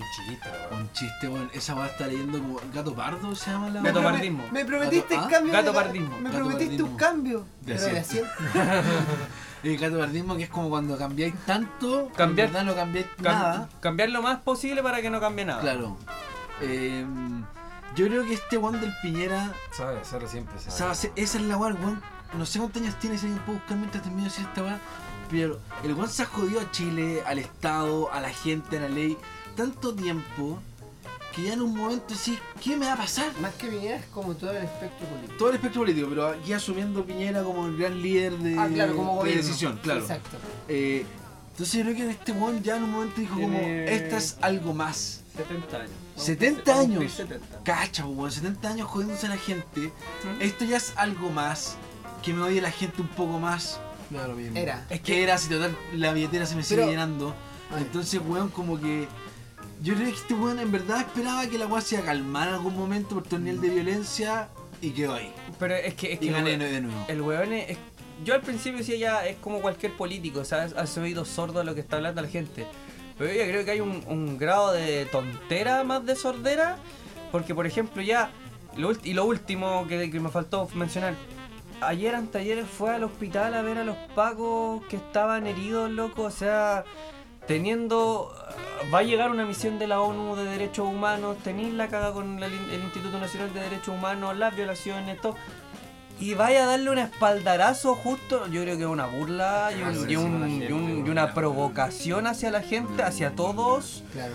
Un chiste, weón. Un chiste, weón. Esa weá está leyendo como Gato Pardo, se llama la Gato? Pardismo. Me prometiste ¿ah? cambio. Gato pardismo. Me Gato prometiste pardismo. un cambio. De pero. El [LAUGHS] gato pardismo que es como cuando cambiáis tanto, Cambiar- en verdad no cambiáis Cam- nada. Cambiar lo más posible para que no cambie nada. Claro. Eh, yo creo que este weón del Piñera, Sabe hacerlo siempre, sabe. sabe hacer- esa es la weón. No sé cuántos años tiene, si alguien puede buscar mientras termino de decir esta weá. Pero el weón se ha jodido a Chile, al Estado, a la gente, a la ley, tanto tiempo que ya en un momento decís, ¿qué me va a pasar? Más que Piñera es como todo el espectro político. Todo el espectro político, pero aquí asumiendo Piñera como el gran líder de, Ah, claro, como de gobierno. decisión, claro. Exacto. Eh, entonces yo creo que en este weón ya en un momento dijo como, esta es algo más. 70 años. 70 Vamos a cumplir años. 70. Cacha, weón, 70 años jodiéndose a la gente. Esto ya es algo más. Que me odie la gente un poco más. Da lo mismo. Era. Es que era, si total la billetera se me sigue Pero- llenando. Entonces, weón, como que. Yo creo que este weón en verdad esperaba que la weá se calmar en algún momento por todo el nivel de violencia y quedó ahí. Pero es que, es que Y el gané de nuevo. el weón es, Yo al principio decía ya, es como cualquier político, ¿sabes? Hace oído sordo a lo que está hablando la gente. Pero yo creo que hay un, un grado de tontera más de sordera. Porque, por ejemplo, ya. Lo, y lo último que, que me faltó mencionar. Ayer, anteayer, fue al hospital a ver a los pacos que estaban heridos, loco. O sea, teniendo. Va a llegar una misión de la ONU de Derechos Humanos. Tenéis la caga con el, el Instituto Nacional de Derechos Humanos, las violaciones, todo. Y vaya a darle un espaldarazo justo, yo creo que es una burla y, un- y un- y un- y una provocación hacia la gente, hacia todos. Claro.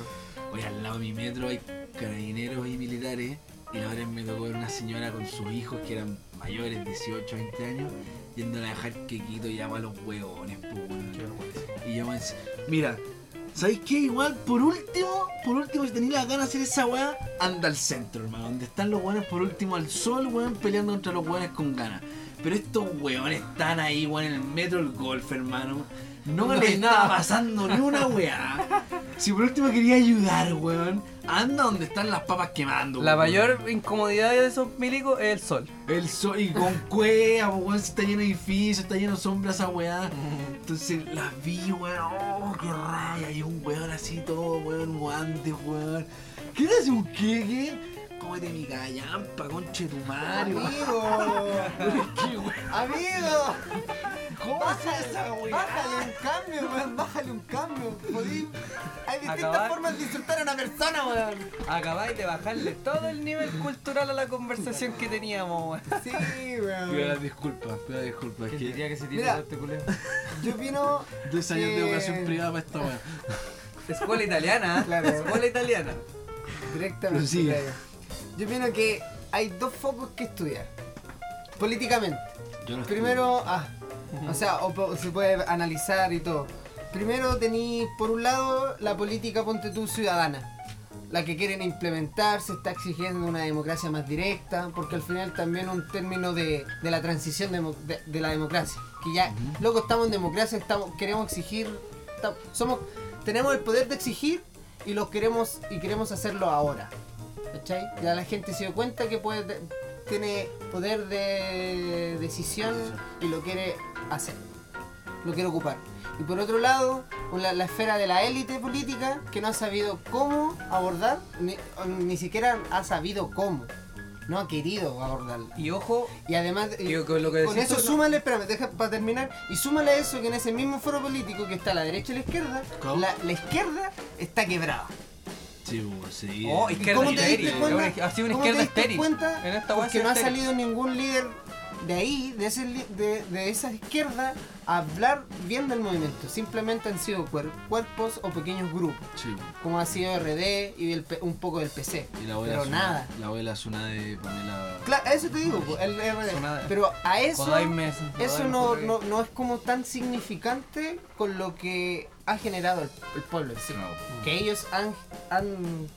Oye, al lado de mi metro hay carabineros y militares. Y la vez me tocó ver una señora con sus hijos que eran mayores, 18, 20 años, yendo a dejar que Quito llama a los huevones, po, weón. Y yo me decía, mira, ¿sabéis qué? Igual, por último, por último, si tenéis las ganas de hacer esa weá, anda al centro, hermano. Donde están los weones, por último, al sol, weón, peleando contra los weones con ganas. Pero estos weones están ahí, weón, en el metro del golf, hermano. No, No le nada. pasando ni una weá. Si por último quería ayudar, weón, anda donde están las papas quemando. La weón. mayor incomodidad de esos milicos es el sol. El sol, y con cueva, weón, si está lleno de edificios, está lleno de sombras esa weá. [LAUGHS] Entonces las vi, weón, oh, qué raya, y un weón así todo, weón, guantes, weón. ¿Qué hace un queque? Cómete mi callampa, conche tu madre, weón. Amigo, [LAUGHS] ¿Qué, weón? amigo, ¿Cómo haces esa weá? bájale un cambio, weón, bájale un cambio. Podí- Hay distintas Acabar. formas de insultar a una persona, weón. Acabáis de bajarle todo el nivel cultural a la conversación que teníamos. weón. Sí, Pido las weón. disculpas, pido las disculpas. ¿Quién que diría que se Mira. tira este culeo? Yo opino. [LAUGHS] dos años de educación privada para esta weá. Escuela italiana, ¿eh? Claro. Escuela italiana. Directamente. Yo opino que hay dos focos que estudiar. Políticamente. Yo no Primero, ah, o sea, o se puede analizar y todo. Primero tenéis, por un lado, la política, ponte tú, ciudadana. La que quieren implementar, se está exigiendo una democracia más directa, porque al final también un término de, de la transición de, de la democracia. Que ya, loco, estamos en democracia, estamos, queremos exigir, somos, tenemos el poder de exigir y lo queremos y queremos hacerlo ahora. ¿Cachai? Ya la gente se dio cuenta que puede, tiene poder de decisión y lo quiere hacer. Lo quiere ocupar. Y por otro lado, la, la esfera de la élite política que no ha sabido cómo abordar, ni, ni siquiera ha sabido cómo. No ha querido abordarla. Y ojo, Y además, Yo con lo que con decís eso tú, súmale, espérame, deja para terminar, y súmale a eso que en ese mismo foro político que está la derecha y la izquierda, ¿Cómo? la, la izquierda está quebrada. Sí, weón, sí. oh, izquierda ¿Cómo te estéril. diste cuenta? Ha sido una ¿Cómo te izquierda diste estéril. cuenta? En esta sí no ha salido ningún líder de ahí, de, ese, li- de, de esa izquierda, a hablar bien del movimiento. Simplemente han sido cuer- cuerpos o pequeños grupos, Sí, como ha sido RD y el P- un poco del PC. Y la abuela Pero Zuna- nada. La abuela Zuna de Pamela. Claro, a eso te digo, el RD. Pero a eso, Kodaime, eso no, no, no es como tan significante con lo que ha generado el, el pueblo en sí. No. Que ellos han, han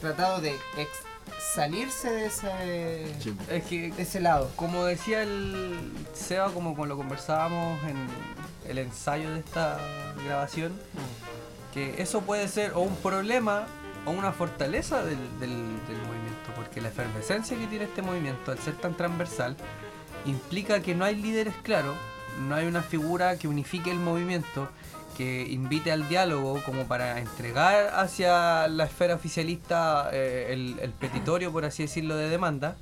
tratado de ex- salirse de ese, Sí, weón. Es que de ese lado. como decía el Seba, como, como lo conversábamos en el ensayo de esta grabación, que eso puede ser o un problema o una fortaleza del, del- del movimiento, porque la efervescencia que tiene este movimiento, al ser tan transversal, implica que no hay líderes claros, no hay una figura que unifique el movimiento, que invite al diálogo como para entregar hacia la esfera oficialista eh, el, el petitorio, por así decirlo, de demanda,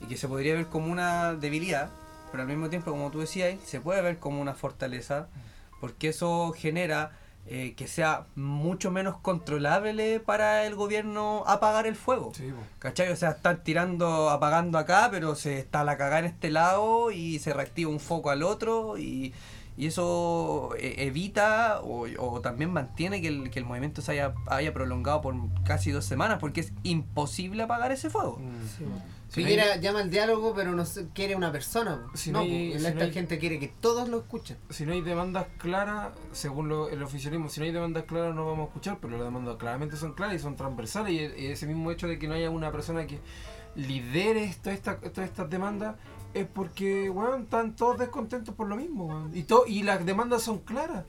y que se podría ver como una debilidad, pero al mismo tiempo, como tú decías, se puede ver como una fortaleza, porque eso genera eh, que sea mucho menos controlable para el gobierno apagar el fuego. Sí. ¿Cachai? O sea, están tirando, apagando acá, pero se está la cagada en este lado y se reactiva un foco al otro y, y eso eh, evita o, o también mantiene que el, que el movimiento se haya, haya prolongado por casi dos semanas porque es imposible apagar ese fuego. Mm. Si no hay- llama al diálogo, pero no se- quiere una persona. Si no, no hay- po, si esta no hay- gente quiere que todos lo escuchen. si no hay demandas claras, según lo- el oficialismo, si no hay demandas claras no vamos a escuchar, pero las demandas claramente son claras y son transversales y, y ese mismo hecho de que no haya una persona que lidere todas estas todas estas demandas es porque, weón, están todos descontentos por lo mismo, weón. Y, to- y las demandas son claras.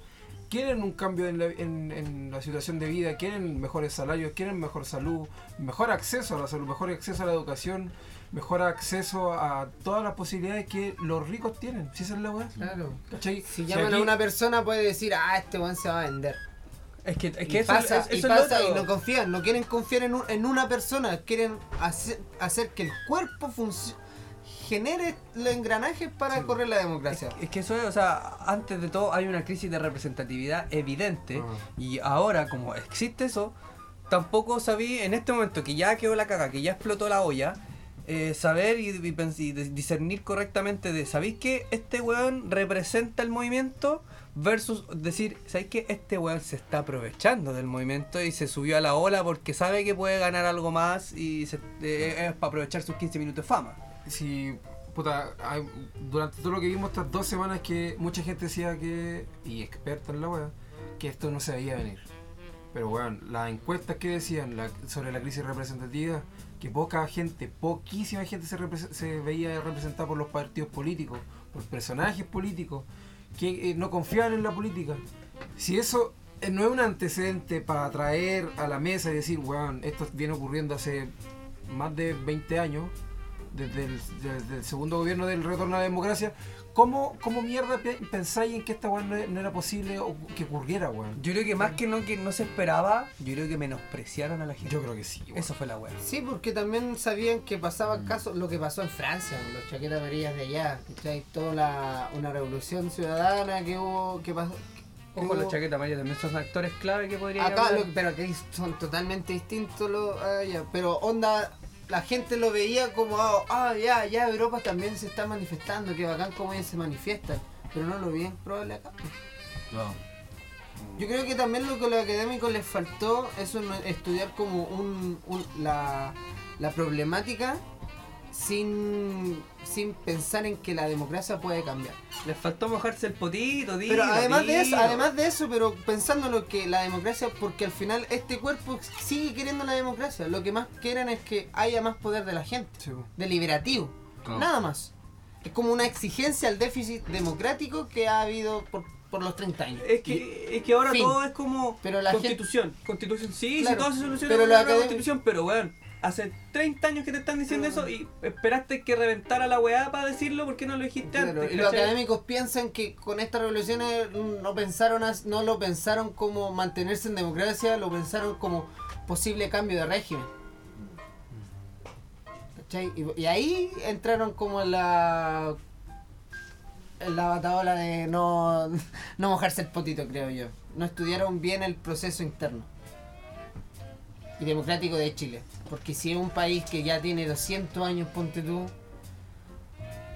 quieren un cambio en la, en- en la situación de vida, quieren mejores salarios, quieren mejor salud, mejor acceso a la salud, mejor acceso a la educación, mejor acceso a todas las posibilidades que los ricos tienen. Si esa es la weá. Claro. ¿Cachai? Si Si llaman a una persona puede decir, ah, este weón se va a vender. Es que, es Y que eso, pasa, es- y, eso es lo pasa y no confían, no quieren confiar en, un- en una persona, quieren hacer, hacer que el cuerpo func- genere los engranajes para correr la democracia. Es que eso es, o sea, antes de todo hay una crisis de representatividad evidente Ah. y ahora como existe eso, tampoco sabí en este momento que ya quedó la caga, que ya explotó la olla, eh, saber y, discernir correctamente de, ¿sabéis que este weón representa el movimiento? Versus decir, ¿sabéis que este weón se está aprovechando del movimiento y se subió a la ola porque sabe que puede ganar algo más y se- eh, es para aprovechar sus 15 minutos de fama? Si puta, durante todo lo que vimos estas dos semanas que mucha gente decía que, y experta en la web, que esto no se veía venir. Pero bueno, las encuestas que decían sobre la crisis representativa, que poca gente, poquísima gente se, veía representada por los partidos políticos, por personajes políticos, que eh, no confiaban en la política. Si eso eh, no es un antecedente para traer a la mesa y decir, weón, esto viene ocurriendo hace más de 20 años, desde el, desde el segundo gobierno del retorno a la democracia, ¿cómo, cómo mierda pe- pensáis en que esta weón no, no era posible o que ocurriera, weón? Yo creo que más que no que no se esperaba, yo creo que menospreciaron a la gente. Yo creo que sí, weón. Eso fue la wea. Sí, porque también sabían que pasaba caso lo que pasó en Francia, los chaquetas amarillas de allá, ¿cachai? Toda la, una revolución ciudadana que hubo, que pasó. que Ojo, los chaquetas amarillas también son actores clave que podrían Acá, lo- pero aquí son totalmente distintos los. Pero onda, la gente lo veía como, ah, ah, ya, ya Europa también se está manifestando, que bacán como ellos se manifiestan. Pero no lo vi probable acá. Yo creo que también lo que a los académicos les faltó es un- estudiar como un, un- la, la problemática sin, sin pensar en que la democracia puede cambiar. Les faltó mojarse el potito, dilo, Pero además de eso, además de eso, pero pensando lo que la democracia, porque al final este cuerpo sigue queriendo la democracia. Lo que más quieren es que haya más poder de la gente, Sí, deliberativo, nada más. Es como una exigencia al déficit democrático que ha habido por, por los 30 años. Es que, es que ahora Fin. todo es como Pero la constitución. Constitución, sí, Claro, sí, todo se soluciona pero con la academ- constitución, pero weón, hace 30 años que te están diciendo eso y esperaste que reventara la weá para decirlo, ¿por qué no lo dijiste Claro, antes? y los académicos piensan que con estas revoluciones no pensaron no lo pensaron como mantenerse en democracia, lo pensaron como posible cambio de régimen. ¿Cachai? Y, y ahí entraron como en la en la bataola de no, [LAUGHS] no mojarse el potito, creo yo. No estudiaron bien el proceso interno y democrático de Chile. Porque si es un país que ya tiene 200 años, ponte tú,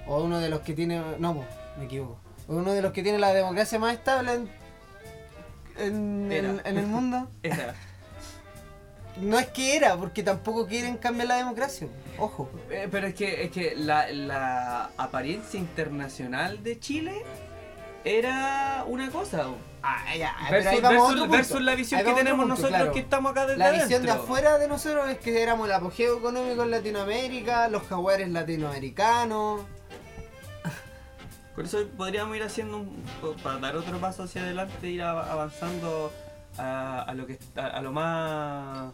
o uno de los que tiene. No, po, me equivoco. O uno de los que tiene la democracia más estable en, en, Era. en- en el mundo. [LAUGHS] Esa. No es que era, porque tampoco quieren cambiar la democracia. Ojo. Eh, pero es que, es que la, la apariencia internacional de Chile era una cosa. Ah, ya, pero ahí Versus, la visión Ahí que tenemos punto, nosotros claro. que estamos acá desde La visión de adentro. afuera de nosotros es que éramos el apogeo económico en Latinoamérica, los jaguares latinoamericanos. Por eso podríamos ir haciendo un, para dar otro paso hacia adelante, ir avanzando a, a lo que a lo más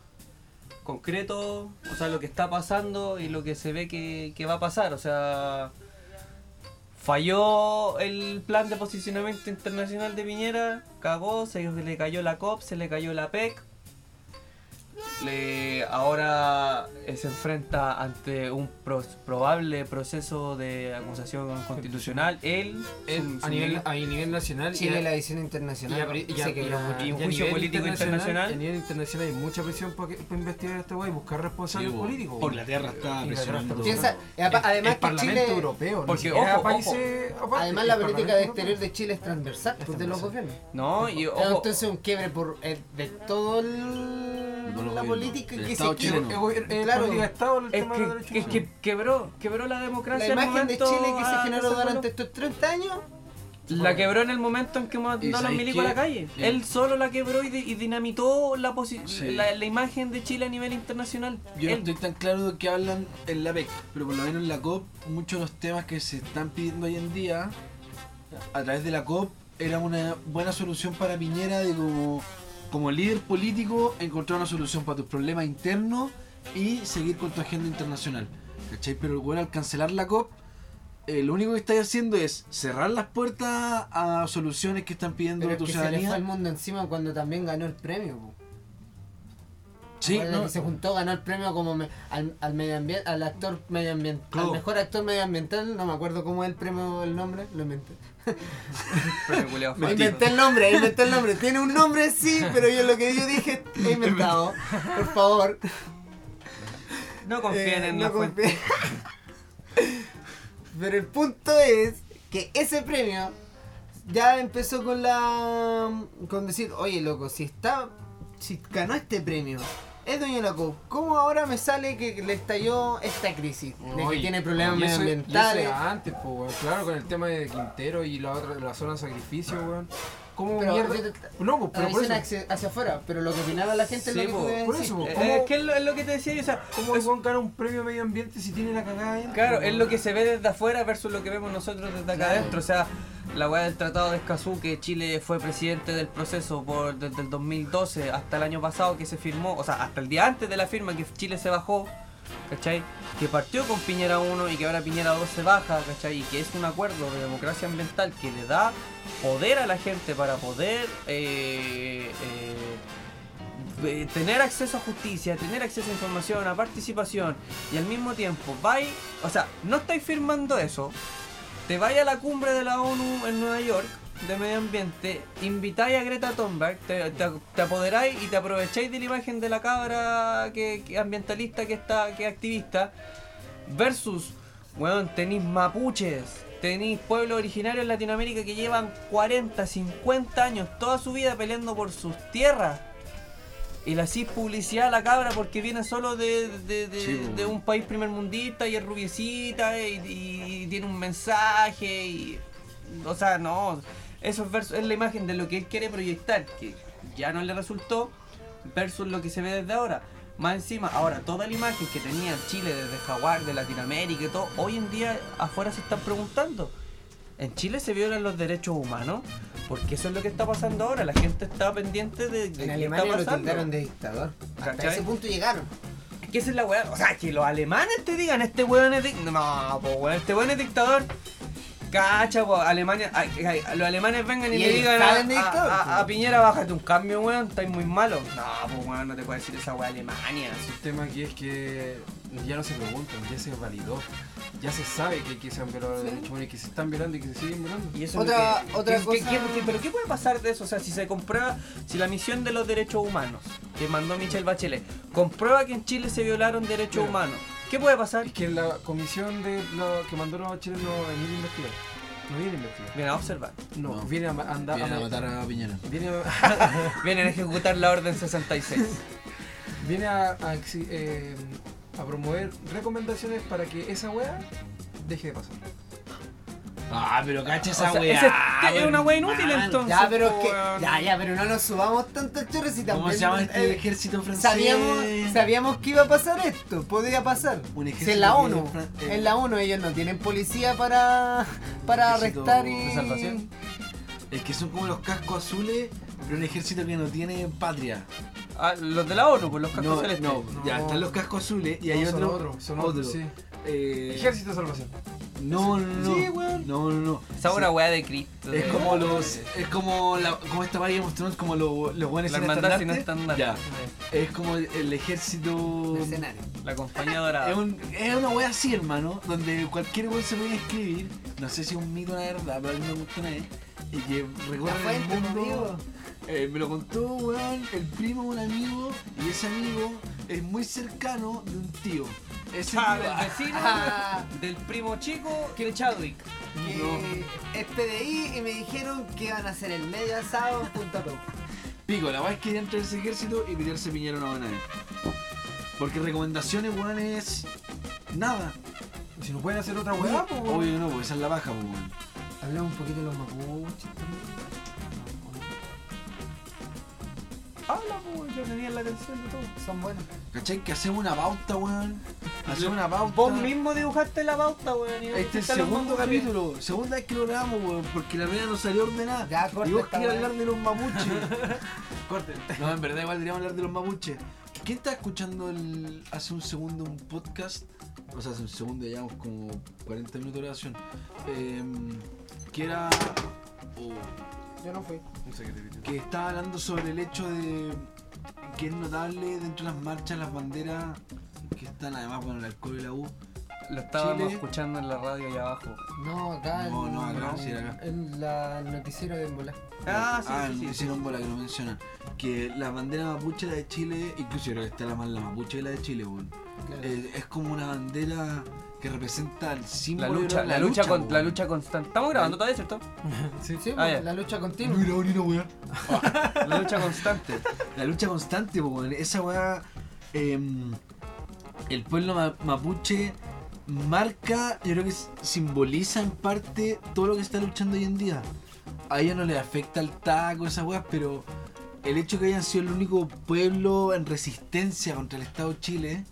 concreto, o sea, lo que está pasando y lo que se ve que, que va a pasar, o sea, falló el plan de posicionamiento internacional de Piñera, cagó, se le cayó la COP, se le cayó la PEC. Le, ahora eh, se enfrenta ante un pros- probable proceso de acusación constitucional. Él, su- a, su nivel, nivel- a nivel nacional Chile, y la visión internacional. y a- y a- se quebró y a- mucho. y un y a juicio nivel político internacional. A nivel internacional hay mucha presión para, investigar a este güey y buscar responsables Sí, políticos. por Inglaterra está presionando. está Piensa, además el que Chile- Europeo, Porque, ojo, países aparte, Además, la política de exterior de Chile es transversal pues, de los transversal. gobiernos. No, y ojo, Entonces, un quiebre por eh, de todo el- la política el que se Estado chileno. El el Claro. de Estado, el es que, es que quebró, quebró la democracia. La imagen de Chile que se generó durante estos 30 años La quebró en el momento en que mandó ¿Y a los milicos a la calle. Sí. Él solo la quebró y, di- y dinamitó la, Sí. la, la imagen de Chile a nivel internacional. Yo no estoy tan claro de que hablan en la PEC, pero por lo menos en la COP, muchos de los temas que se están pidiendo hoy en día, a través de la COP, era una buena solución para Piñera de como, como líder político encontrar una solución para tus problemas internos y seguir con tu agenda internacional. ¿Cachai? Pero bueno, al cancelar la COP, eh, lo único que estáis haciendo es cerrar las puertas a soluciones que están pidiendo Pero es tu que se le fue el ciudadanía. mundo encima cuando también ganó el premio. po. Sí, no, que se juntó, ganó el premio como me- al, al medio ambiente, al actor medioambiental, Claro. al mejor actor medioambiental, no me acuerdo cómo es el premio, el nombre, lo inventé. [LAUGHS] Me inventé el nombre, inventé el nombre. Tiene un nombre, sí, pero yo lo que yo dije he [LAUGHS] inventado. Por favor. No confíen Eh, en no la fuente. confíen. [LAUGHS] Pero el punto es que ese premio ya empezó con la. con decir, oye loco, si está. si ganó este premio. Es dueño de la COP. ¿Cómo ahora me sale que le estalló esta crisis? De que Oye, tiene problemas y eso- medioambientales. Y eso antes, pues, weón. Claro, con el tema de Quintero y la otra, la zona de sacrificio, weón. ¿Cómo Pero mierda? te- No, pues, pero por Dicen eso. hacia, hacia afuera, pero lo que opinaba la gente Sí, es lo que po, debes por eso, Eh. Es que es lo, es lo que te decía yo, o sea, ¿Cómo es- gana un premio medio ambiente si tiene la cagada adentro, Claro, es lo que se ve desde afuera versus lo que vemos nosotros desde acá Claro. adentro. O sea, la weá del Tratado de Escazú, que Chile fue presidente del proceso por, desde el 2012 hasta el año pasado que se firmó, o sea, hasta el día antes de la firma que Chile se bajó, ¿cachai? Que partió con Piñera 1 y que ahora Piñera 2 se baja, ¿cachai? Y que es un acuerdo de democracia ambiental que le da poder a la gente para poder eh, eh, eh, tener acceso a justicia, tener acceso a información, a participación y al mismo tiempo vais, o sea, no estáis firmando eso, te vais a la cumbre de la ONU en Nueva York de medio ambiente, invitáis a Greta Thunberg, te, te- te apoderáis y te aprovecháis de la imagen de la cabra que, que ambientalista que está, que es activista, versus, weón, tenéis mapuches, tenéis pueblos originarios en Latinoamérica que llevan 40, 50 años, toda su vida peleando por sus tierras. Y le hacís publicidad a la cabra porque viene solo de, de- de- Sí, po. de un país primermundista y es rubiecita y, y tiene un mensaje y... O sea, no, eso es, versus- es la imagen de lo que él quiere proyectar, que ya no le resultó, versus lo que se ve desde ahora. Más encima, ahora toda la imagen que tenía Chile desde Jaguar, de Latinoamérica y todo, hoy en día afuera se están preguntando. ¿En Chile se violan los derechos humanos? Porque eso es lo que está pasando ahora. La gente está pendiente de, de En qué Alemania está lo pasando. tildaron de dictador. Hasta ¿Cachai? ese punto llegaron. Es que esa es la weá. O sea, que los alemanes te digan, este weón es dictador. No, pues weón, este weón es dictador. Cacha, pues, Alemania, ay, ay, los alemanes vengan y, Y le digan a, a- a- a Piñera, bájate un cambio, weón, estáis muy malo. No, pues weón, no te puede decir esa weá Alemania. El tema aquí es que ya no se preguntan, ya se validó. Ya se sabe que, que se han violado los derechos humanos y que se están violando y que se siguen violando. Y eso Otra- es que, otra que- cosa- que- que- pero ¿qué puede pasar de eso? O sea, si se comprueba, si la misión de los derechos humanos que mandó Michelle Bachelet comprueba que en Chile se violaron derechos humanos, ¿qué puede pasar? Es que la comisión de lo que mandó los Chile no viene a investigar. No viene a investigar. Vienen a observar. No, No. viene a andar a matar a Piñera. Viene a, [LAUGHS] [LAUGHS] Vienen a ejecutar la orden 66. [LAUGHS] viene a, a eh, a promover recomendaciones para que esa weá deje de pasar. Ah, pero cacha esa O sea, weá. es una weá inútil entonces. Ya, pero que. Ya, ya, pero no nos subamos tanto al chorro si ¿Cómo también. se llama este eh, ejército francés? Sabíamos, sabíamos que iba a pasar esto, podía pasar. Un Si ejército en la ONU, fran- eh, en la ONU ellos no tienen policía para, para arrestar y... de salvación. Es que son como los cascos azules, pero un ejército que no tiene patria. Ah, los de la ONU, pues los cascos No, celestes. no, No. ya están los cascos azules y hay No, son otro. otros, son otro. otros, sí. Eh, Ejército de Salvación. No, no, no. Sí, weón. No, no, no. Esa es una weá de Cristo. Es de- como los. Es como la, como esta vaina mostrando como lo- los buenos La hermandad sin estandarte. estándar. Ya. Es como el, el ejército. Mercenario. La compañía dorada. Es, un- es una wea así, hermano, donde cualquier weón se puede inscribir. No sé si es un mito, la verdad, pero a mí me gusta una vez. Y que fuente, el mundo. amigo. Eh, me lo contó, weón, el primo de un amigo. Y ese amigo es muy cercano de un tío. Ese Ah, tío- del vecino Ah. del primo chico que Chadwick. Que es PDI y me dijeron que iban a hacer el medio asado en Punta. Pico, la weá es que entrar a ese ejército y pelearse Piñera una buena vez. Porque recomendaciones, weón, es. Nada. Si no pueden hacer otra weá, pues weón. Obvio no, porque esa es la baja, pues, weón. Hablamos un poquito de los mapuches también. Habla, pues, yo tenía la atención de todo. Son buenos. ¿Cachai? Que hacemos una pauta, weón. Hacemos una pauta. Vos mismo dibujaste la pauta, weón. y Este es el segundo capítulo, segunda vez que lo grabamos, weón, porque la rueda no salió ordenada. Ya, corta y vos querías hablar de los mapuches. [LAUGHS] Corten. no, en verdad igual deberíamos hablar de los mapuches. ¿Quién está escuchando el, hace un segundo un podcast? O sea, hace un segundo, ya llevamos como 40 minutos de grabación. Eh, que era... o- Yo no fui. No que estaba hablando sobre el hecho de que es notable dentro de las marchas las banderas que están además bueno el alcohol y la U Lo estábamos Chile. escuchando en la radio allá abajo. No, acá No, no, acá, sí, acá. en la, el noticiero de Embola. Ah, sí, ah, sí, sí. hicieron bola que lo mencionan que la bandera mapuche la de Chile incluso creo que está la más la mapuche que la de Chile weón. Claro. Eh, es como una bandera que representa el La símbolo lucha, de la, lucha, con, la lucha constante. Estamos grabando todavía, ¿cierto? sí, Ah, pues, la lucha continua. Weón. La lucha constante. [LAUGHS] La lucha constante, weón. Esa weá. em, el pueblo ma- mapuche marca, yo creo que simboliza en parte todo lo que está luchando hoy en día. A ella no le afecta el taco, esas weas, pero el hecho que hayan sido el único pueblo en resistencia contra el Estado de Chile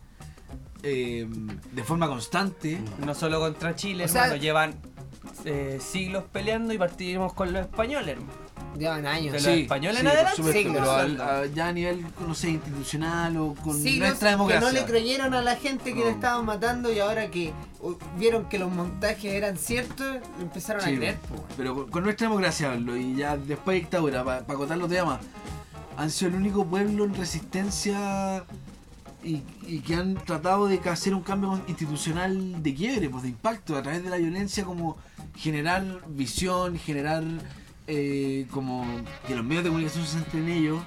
em, de forma constante. No solo contra Chile, O sea- hermano, llevan eh, siglos peleando y partimos con los españoles, hermano. Llevan años. De los españoles en por adelante, supuesto, siglos. pero al- a- ya a nivel, no sé, institucional o con Siglos nuestra que democracia. no le creyeron a la gente que No. le estaban matando y ahora que vieron que los montajes eran ciertos, empezaron Sí, a creer. po. Pero con, con nuestra democracia hablo, y ya después de dictadura, para acotar los temas, han sido el único pueblo en resistencia y, que han tratado de hacer un cambio institucional de quiebre, pues de impacto, a través de la violencia, como generar visión, generar eh, como que los medios de comunicación se centren en ello,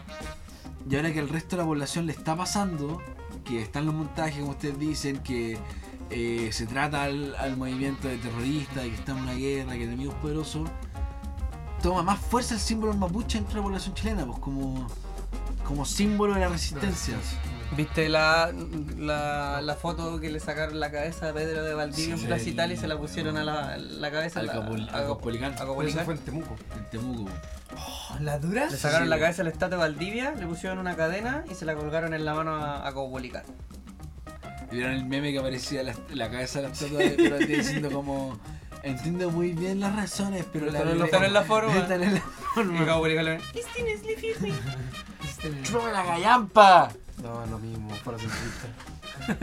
y ahora que el resto de la población le está pasando, que están los montajes, como ustedes dicen, que eh, se trata al, al movimiento de terroristas, de que está en una guerra, que enemigos poderosos, toma más fuerza el símbolo mapuche entre la población chilena, pues como, como símbolo de la resistencia. ¿Viste la, la, la foto que le sacaron la cabeza a Pedro de Valdivia Sí, en Plaza Italia y se la pusieron a la, la cabeza Al la- Capul- a al Cap- Copolicán. a Pero eso fue en Temuco. En Temuco. Oh, ¿La dura? Le sacaron Sí, la cabeza a la estatua de Valdivia, le pusieron una cadena y se la colgaron en la mano a, a Copolicán. Y vieron el meme que aparecía la, la cabeza de la estatua de [LAUGHS] Pedro Valdivia diciendo como entiendo muy bien las razones, pero la, Esta no es la- esta no es la forma. Y forma. Copolicán le [LAUGHS] ¡Chúpame la gallampa! No, es lo mismo, para centrista.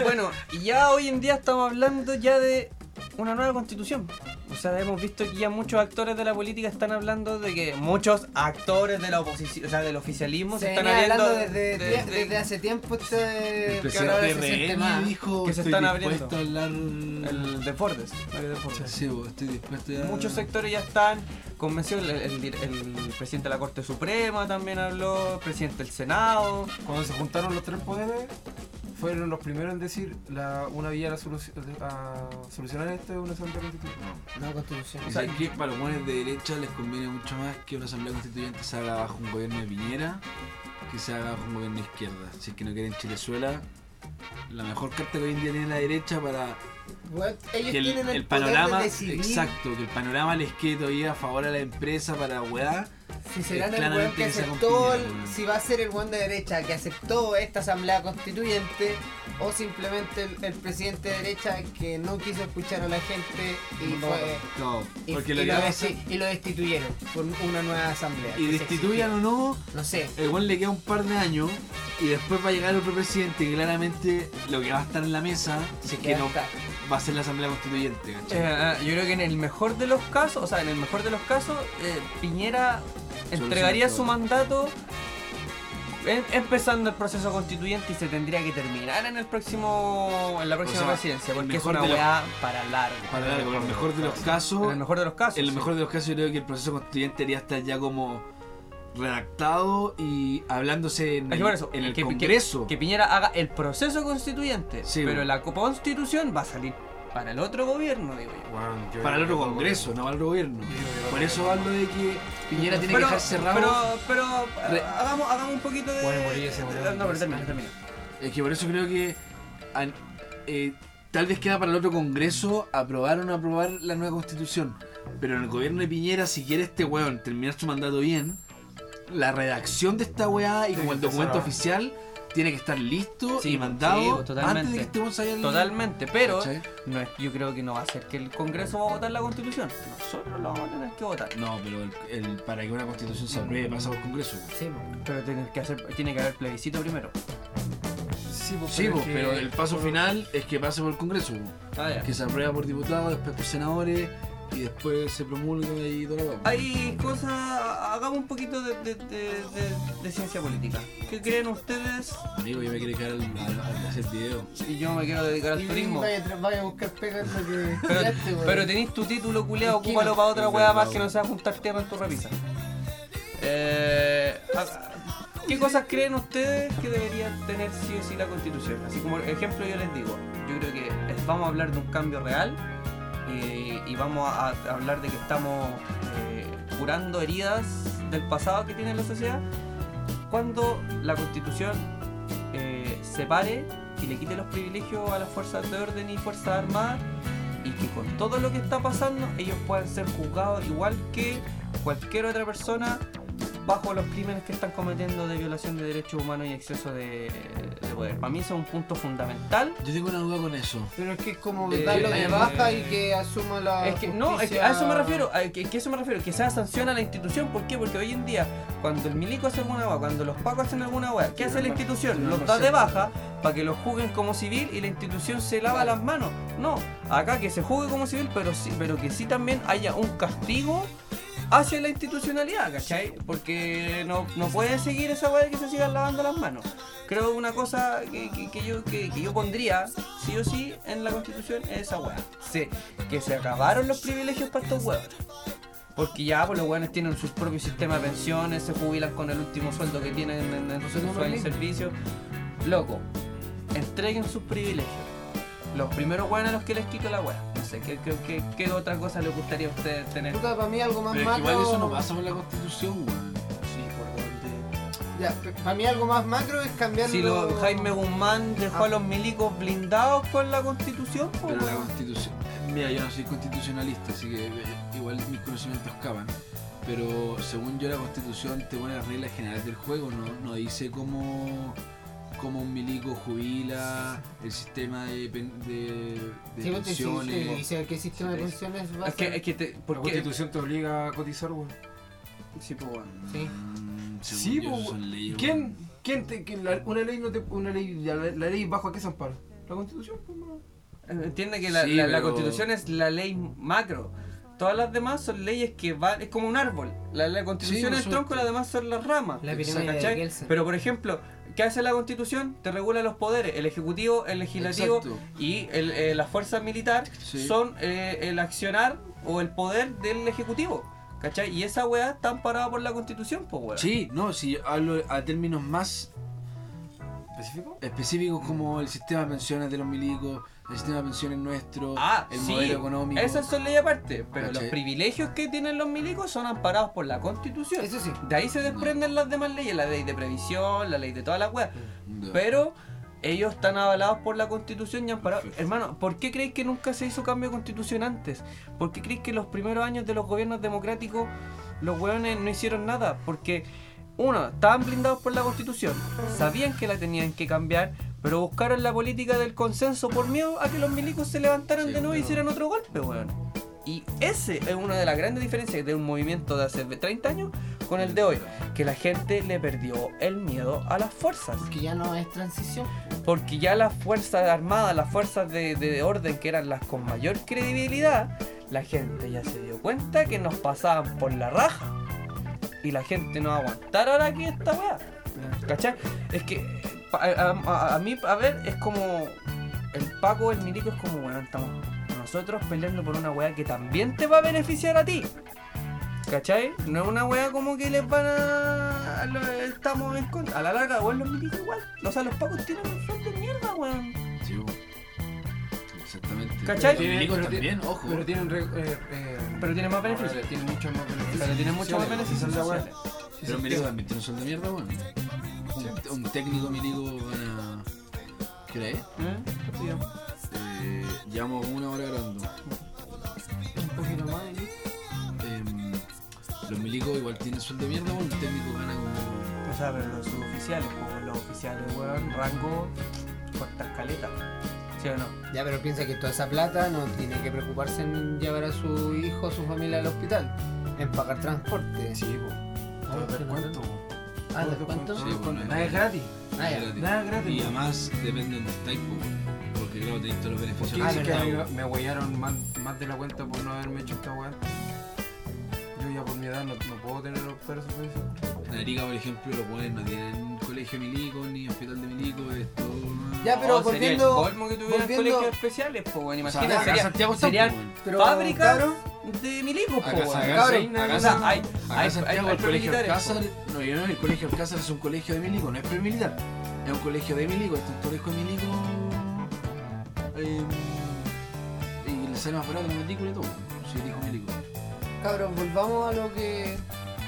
Bueno, y ya hoy en día estamos hablando ya de una nueva constitución. O sea, hemos visto que ya muchos actores de la política están hablando de que muchos actores de la oposición, o sea, del oficialismo se, Se están abriendo hablando desde, de- de- desde hace tiempo este El que ahora presidente se siente RN más. dijo que se "Estoy están abriendo". a hablar... el de Fordes, el de Fordes. Sí, vos, estoy dispuesto ya... Muchos sectores ya están convencidos, el, el- el presidente de la Corte Suprema también habló, el presidente del Senado. Cuando se juntaron los tres poderes, fueron los primeros en decir la, una vía a, soluci- a solucionar esto es una asamblea constitucional. No, constitución. O sea, que para los buenos de derecha les conviene mucho más que una asamblea constituyente se haga bajo un gobierno de Piñera que se haga bajo un gobierno de izquierda. Si es que no quieren Chilezuela, la mejor carta que hoy en día tiene la derecha para Bueno, ellos que el, tienen el, el poder panorama, de decidir exacto, que el panorama les quede todavía a favor a la empresa para weá. Si serán es el weón que aceptó, el- weón. si va a ser el buen de derecha que aceptó esta asamblea constituyente o simplemente el, el presidente de derecha que no quiso escuchar a la gente y No, fue no, y, porque y lo y lo destituyeron por una nueva asamblea. y destituyan o no. No sé. el buen le queda un par de años y después va a llegar otro presidente que claramente lo que va a estar en la mesa, si es que no. Va a ser la asamblea constituyente. Eh, ah, yo creo que en el mejor de los casos, o sea, en el mejor de los casos, eh, Piñera entregaría su mandato em- empezando el proceso constituyente y se tendría que terminar en el próximo en la próxima sea, presidencia, porque es una los- weá para largo. Para largo, en el mejor de los casos, En el mejor de los casos. En el mejor de los casos yo creo que el proceso constituyente debería estar ya como redactado y hablándose en el, por eso, en el que, Congreso. Que, Piñera haga el proceso constituyente, Sí, pero bueno. la co- constitución va a salir para el otro gobierno, digo yo. Bueno, yo- para el otro Congreso, no para el otro gobierno. Por eso hablo de que Piñera tiene pero, que dejar cerrado. Pero, pero Re- hagamos, hagamos un poquito de. Bueno. No, pero termina, termina. Es que por eso creo que an- eh, tal vez queda para el otro Congreso aprobar o no aprobar la nueva constitución. Pero en el gobierno de Piñera, si quiere este weón terminar su mandato bien, la redacción de esta weá y como el documento oficial tiene que estar listo Sí, y mandado sí, totalmente. antes de que estemos allá en Totalmente, pero no es, yo creo que no va a ser que el Congreso va a votar la Constitución. Nosotros la vamos a tener que votar. No, pero el, el- para que una constitución se apruebe pasa por Congreso. Sí. Pero tiene que, hacer, tiene que haber plebiscito primero. Sí, pues, Sí, pero, es que- pero el paso final es que pase por el Congreso. Ah, ya. Que se aprueba por diputados, después por senadores y después se promulga y todo lo demás. Hay cosas, hagamos un poquito de, de- de- de- de ciencia política. ¿Qué creen ustedes? Amigo, yo me quiero quedar al, al- al hacer video. Y yo me quiero dedicar al Y turismo. vaya, a buscar pega en lo que Pero, pero tenéis tu título culeado, ocúpalo para otra verdad, más que no sea juntar tierra en tu repisa. Eh, ¿Qué cosas creen ustedes que debería tener sí o sí la constitución? Así como ejemplo yo les digo, yo creo que vamos a hablar de un cambio real y vamos a, a hablar de que estamos eh, curando heridas del pasado que tiene la sociedad cuando la constitución eh, separe y le quite los privilegios a las fuerzas de orden y fuerzas armadas y que con todo lo que está pasando ellos puedan ser juzgados igual que cualquier otra persona bajo los crímenes que están cometiendo de violación de derechos humanos y exceso de, de poder. Para mí eso es un punto fundamental. Yo tengo una duda con eso. Pero es que es como Eh, darlo de eh, baja y eh, que asuma la. Es que no, es que a eso me refiero, a que, que eso me refiero, que sea sanción a la institución, ¿por qué? Porque hoy en día, cuando el milico hace alguna weá, cuando los pacos hacen alguna weá, ¿qué hace la institución? Los da de baja para que los juzguen como civil y la institución se lava las manos. No, acá que se juzgue como civil, pero sí, pero que sí también haya un castigo hacia la institucionalidad, ¿cachai? Porque no, no puede seguir esa weá de que se sigan lavando las manos. Creo que una cosa que, que- que yo, que, que yo pondría, sí o sí, en la constitución es esa weá. Sí, que se acabaron los privilegios para estos huevos. Porque ya pues, los hueones tienen sus propios sistemas de pensiones, se jubilan con el último sueldo que tienen en, en su su año de servicio. Loco, entreguen sus privilegios. Los primeros hueones a los que les quito la hueá. Sé, ¿qué, qué, qué- qué otra cosa les gustaría a ustedes tener? Puta, para mí algo más Pero es que macro. igual eso no pasa por la constitución, weón. Sí, por. Ya, para mí algo más macro es cambiarlo. Si lo, Jaime Guzmán dejó Ah. a los milicos blindados con la constitución, pues, Pero la constitución. Mira, yo no soy constitucionalista, así que eh, igual mis conocimientos escapan. Pero según yo, la constitución te pone las reglas generales del juego, no, no dice cómo, cómo un milico jubila, el sistema de, pen- de, de Sí, porque sí, pensiones. sí, dice qué sistema de Sí. pensiones va a Es que, ser. es que te, La constitución te obliga a cotizar, weón. Sí, pues, weón. Sí. Mm, según Sí, yo, po, eso son leyes, ¿Quién, weón. quién te, quién la- una ley no te, una ley, la, la ley bajo a qué se ampara? La constitución, pues, weón. Entiende que la, Sí, la- la pero- constitución es la ley macro. Todas las demás son leyes que van, es como un árbol. La, la constitución por es el tronco, supuesto. las demás son las ramas. La pirámide de ¿Cachai? Kelsen. Pero por ejemplo, ¿qué hace la constitución? Te regula los poderes. El ejecutivo, el legislativo Exacto. y el, eh, la fuerza militar Sí. son eh, el accionar o el poder del ejecutivo. ¿Cachai? Y esa weá está amparada por la constitución, pues weá. Sí, no, si hablo a términos más ¿Específico? específicos como el sistema de pensiones de los milicos, el sistema de pensiones nuestro, Ah, el sí, modelo económico. esas son leyes aparte, pero los privilegios que tienen los milicos son amparados por la constitución. Eso sí. De ahí se desprenden las demás leyes, la ley de previsión, la ley de todas las weas. Pero ellos están avalados por la constitución y amparados. Hermano, ¿por qué creéis que nunca se hizo cambio de constitución antes? ¿Por qué creéis que los primeros años de los gobiernos democráticos los weones no hicieron nada? Porque, uno, estaban blindados por la constitución, sabían que la tenían que cambiar, pero buscaron la política del consenso por miedo a que los milicos se levantaran Sí, de nuevo y hicieran otro golpe, weón. Y ese es una de las grandes diferencias de un movimiento de hace 30 años con el de hoy, que la gente le perdió el miedo a las fuerzas. Porque ya no es transición. Porque ya las fuerzas armadas, las fuerzas de, de orden que eran las con mayor credibilidad, la gente ya se dio cuenta que nos pasaban por la raja. Y la gente no va a aguantar ahora que esta weá. ¿Cachai? Es que a, a- a mí, a ver, es como el Paco, el milico es como, bueno, estamos nosotros peleando por una weá que también te va a beneficiar a ti. ¿Cachai? No es una weá como que les van a. estamos en contra. A la larga, weón, los milicos igual. O sea, los pacos tienen un sueldo de mierda, weón. Sí, bo. Exactamente. ¿Cachai? Pero también, tiene- ojo. Pero tienen, re- eh, eh, Pero tienen más beneficios. Tienen muchos más beneficios. Pero tienen muchos más beneficios Pero milico también tiene un sueldo de mierda, bueno. Un, un técnico milico gana. ¿Qué hora es? ¿Eh? Eh, llevamos una hora grabando. Un poquito más. ¿eh? Em, Los milicos igual tienen sueldo de mierda, bueno, el técnico gana como. O sea, pero los suboficiales, pues los oficiales, weón, rango cortas caletas. ¿Sí o no? Ya, pero piensa que toda esa plata no tiene que preocuparse en llevar a su hijo o su familia al hospital. En pagar transporte. Sí, po. Ah, descuento. Ah, ¿descuento? Sí, pues, no Nada es gratis. Ah, ya. gratis. Nada gratis. Y además depende de donde estáis, po, porque claro, tenéis todos los beneficios. Ah, que me huellaron más, más de la cuenta por no haberme hecho esta weá. Yo ya por mi edad no, no puedo tener doctores supervisados. En Arica, por ejemplo, los buenos no tienen colegio milico ni hospital de milico, es todo. Ya, pero No, sería el volviendo. colmo que tuvieran volviendo- colegios especiales, pues, weón. O sea, Imagínate, sería- Santiago serían. Pero, fábricas cabrón, de milicos, pues, acá, cabrón, acá, O sea, hay, acá hay, Santiago, hay el colegio militares, Alcázar, no, yo no, el colegio Alcázar es un colegio de milico, no es premilitar. Es un colegio de milico, este es un colegio de milico. eh, y le sale más barato la matrícula y todo, si dijo milico. cabrón, volvamos a lo que.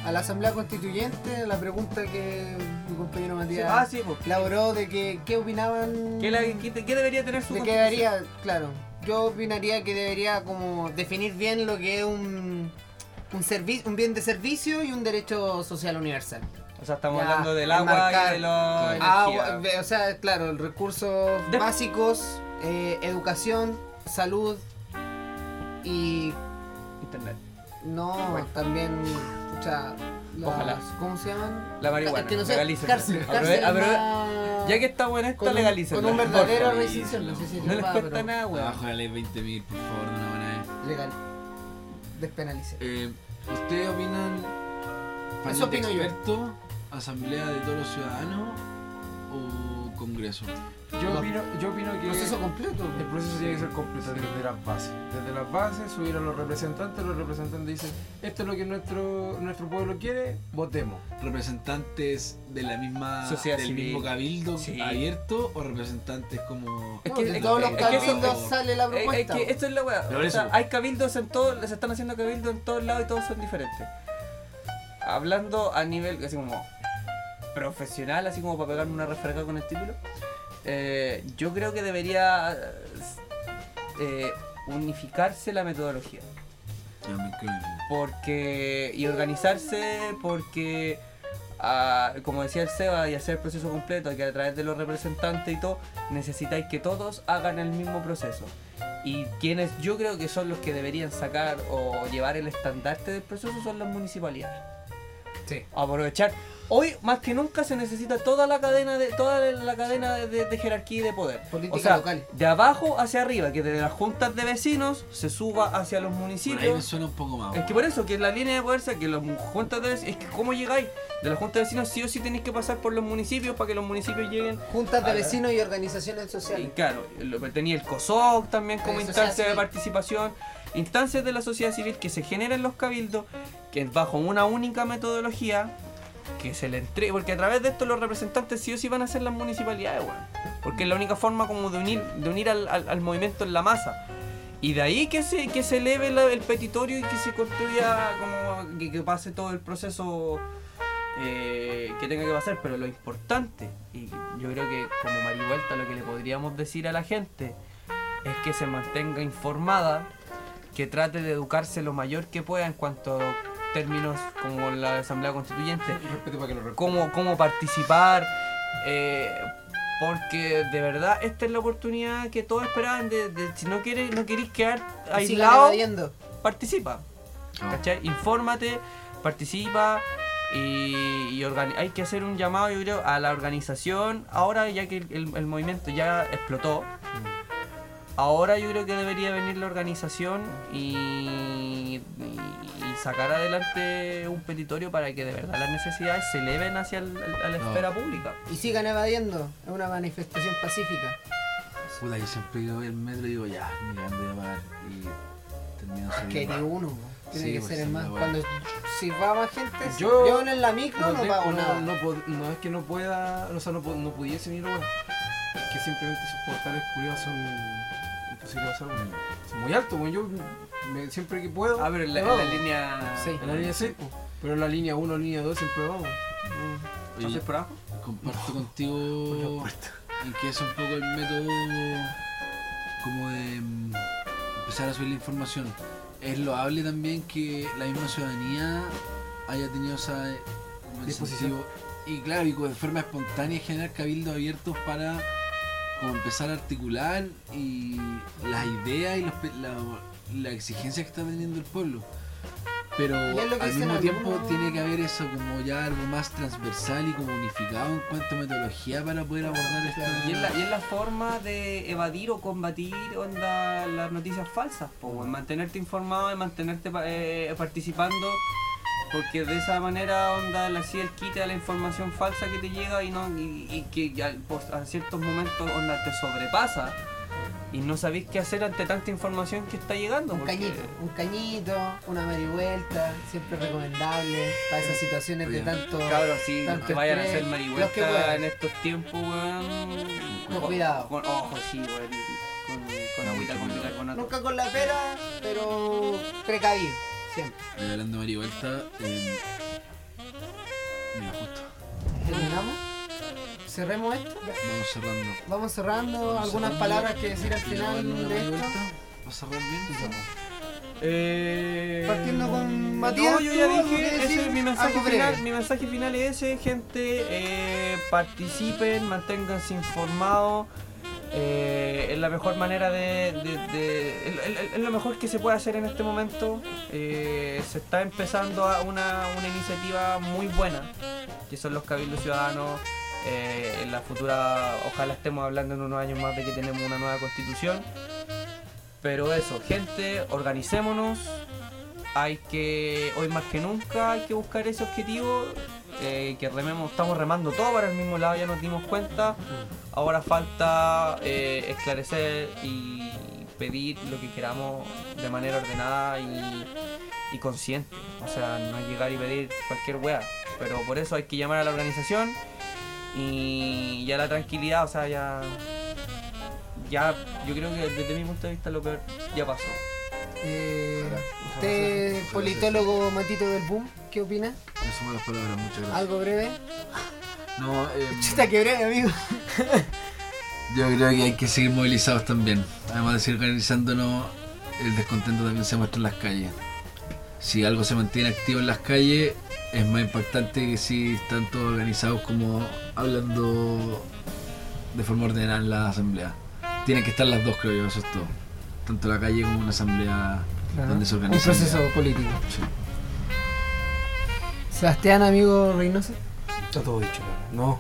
A la Asamblea Constituyente, la pregunta que mi compañero Matías Ah, sí, pues. elaboró de que qué opinaban. ¿Qué, la- qué- qué debería tener su de que debería, claro. Yo opinaría que debería como definir bien lo que es un. Un, servi- un bien de servicio y un derecho social universal. O sea, estamos Ya, hablando del agua y de la Agua, ve- o sea, claro, recursos De- básicos, eh, educación, salud y Internet. No, Bueno. también, las- Ojalá. ¿cómo se llaman? La marihuana. Es que no sé, legalícenla. cárcel, cárcel aprove- más- Ya que estamos en esta, con un, legalícenla. con un verdadero restricción, no sé si No les va, cuesta pero nada, weón. Abajo de la ley 20.000, por favor, de una buena vez. legal, despenalice. Eh, ¿Ustedes opinan Eso de opino yo. expertos, asamblea de todos los ciudadanos o congreso? Yo No. opino, yo opino que Proceso completo. el proceso tiene que ser completo desde las bases. Desde las bases, subir a los representantes, los representantes dicen, esto es lo que nuestro, nuestro pueblo quiere, votemos. ¿Representantes de la misma Sociedad del civil. mismo cabildo Sí. abierto o representantes como Es que- de todos los eso- cabildos sale la Eh, Es, propuesta. que esto es la weá. O sea, hay cabildos en todos, se están haciendo cabildos en todos lados y todos son diferentes. Hablando a nivel así como profesional, así como para pegarme una refresca con el título, eh, yo creo que debería eh, unificarse la metodología. Porque y organizarse porque ah, como decía el Seba y hacer el proceso completo que a través de los representantes y todo necesitáis que todos hagan el mismo proceso y quienes yo creo que son los que deberían sacar o llevar el estandarte del proceso son las municipalidades Sí. aprovechar hoy más que nunca se necesita toda la cadena de toda la cadena de, de- de jerarquía y de poder Política o sea local. de abajo hacia arriba que desde las juntas de vecinos se suba hacia los Por municipios ahí me suena un poco más. es que por eso, que la línea de poder sea que las juntas de vecinos, es que cómo llegáis de las juntas de vecinos sí o sí tenéis que pasar por los municipios para que los municipios lleguen. Juntas de la- vecinos y organizaciones Y sociales. claro, lo- tenía el COSOC también como instancia de civil. participación, instancias de la sociedad civil que se generan en los cabildos, que bajo una única metodología, que se le entregue, porque a través de esto los representantes sí o sí van a ser las municipalidades, weón. Porque es la única forma como de unir, de unir al, al- al movimiento en la masa. Y de ahí que se, que se eleve la- el petitorio y que se construya como que, que pase todo el proceso eh, que tenga que pasar. Pero lo importante, y yo creo que como Marivuelta lo que le podríamos decir a la gente es que se mantenga informada, que trate de educarse lo mayor que pueda en cuanto a términos como la Asamblea Constituyente. Cómo, cómo participar, eh, porque de verdad esta es la oportunidad que todos esperaban de, de- si no quieres, no queréis quedar aislado, participa, Ah. ¿cachai? Infórmate, participa y, hay que hacer un llamado yo creo a la organización. Ahora ya que el, movimiento ya explotó ahora yo creo que debería venir la organización y, y- y sacar adelante un petitorio para que de verdad las necesidades se eleven hacia el- a la No. esfera pública Y sigan evadiendo. Es una manifestación pacífica. Puta, yo siempre voy al metro y digo, ya, mirando ya pagar. Y termino Que ni saliendo. uno. po. Tiene Sí, que pues, ser sí, el más. Cuando si va más gente, Yo- yo, en la micro no, te- pago no, nada. No, pod- no es que no pueda, o sea, no, po- no pudiese ni weón. Es que simplemente esos portales culiados son Son muy weón. Yo me- siempre que puedo. ah pero en la, en línea Sí. En la línea 6, po. pero en la línea 1, línea 2 siempre vamos. Oye, ¿Haces por abajo? comparto contigo en que es un poco el método como de mm, empezar a subir la información. Es loable también que la misma ciudadanía haya tenido esa eh, como Disposición. incentivo. Y claro, y de forma espontánea generar cabildos abiertos para como empezar a articular y las ideas y los pe- la, la exigencia que está teniendo el pueblo. Pero al mismo tiempo algunos- tiene que haber eso como ya algo más transversal y como unificado en cuanto a metodología para poder abordar esta... Y es, la, y es la forma de evadir o combatir onda, las noticias falsas, po, weón. mantenerte informado y mantenerte pa- eh, participando, porque de esa manera onda le hacía el quite a la información falsa que te llega y no y, y que ya, pues, a ciertos momentos onda te sobrepasa y no sabéis qué hacer ante tanta información que está llegando. Un porque- cañito, un cañito, una marihuelta, siempre recomendable para esas situaciones de tanto. Cabros, si tanto que vayan a hacer marihuelta en estos tiempos, weón. Con cuidado. Con ojo, sí, weón. y Con, con agüita con bicarbonato. Nunca con la pera, pero precavido, siempre. Hablando de marihuelta, eh, mira, justo, ¿Terminamos? ¿Cerremos esto? vamos cerrando. Vamos cerrando. Vamos ¿Algunas cerrando. palabras que decir al ¿Y llevar una final de esto? ¿Va a cerrar bien? Eh, Partiendo con Matías, No, yo ya ¿tú algo dije, ese mi mensaje final. Mi mensaje final es ese, gente. eh, participen, manténganse informados. Eh, es la mejor manera de. de- de- es- lo mejor que se puede hacer en este momento. Eh, se está empezando a una, una iniciativa muy buena, que son los cabildos ciudadanos. Eh, en la futura, ojalá estemos hablando en unos años más de que tenemos una nueva constitución. Pero eso, gente, organicémonos. Hay que, hoy más que nunca, hay que buscar ese objetivo. Eh, que rememos, estamos remando todo para el mismo lado, ya nos dimos cuenta. Ahora falta eh, esclarecer y pedir lo que queramos de manera ordenada y, y consciente. O sea, no llegar y pedir cualquier wea. Pero por eso hay que llamar a la organización y ya la tranquilidad, o sea, ya. Ya, yo creo que desde mi punto de vista lo peor ya pasó. Eh, usted, politólogo Matito del Boom, ¿qué opina? Me sumo las palabras, muchas gracias. ¿Algo breve? No, eh, Chuta, que breve, amigo. [LAUGHS] yo creo que hay que seguir movilizados también. Además de seguir organizándonos, el descontento también se muestra en las calles. Si algo se mantiene activo en las calles, es más impactante que si están todos organizados como hablando de forma ordenada en la asamblea. Tienen que estar las dos, creo yo, eso es todo. Tanto la calle como una asamblea donde se Un organiza. proceso político. Sí. Sebastián, amigo Reynoso. Está todo dicho. No.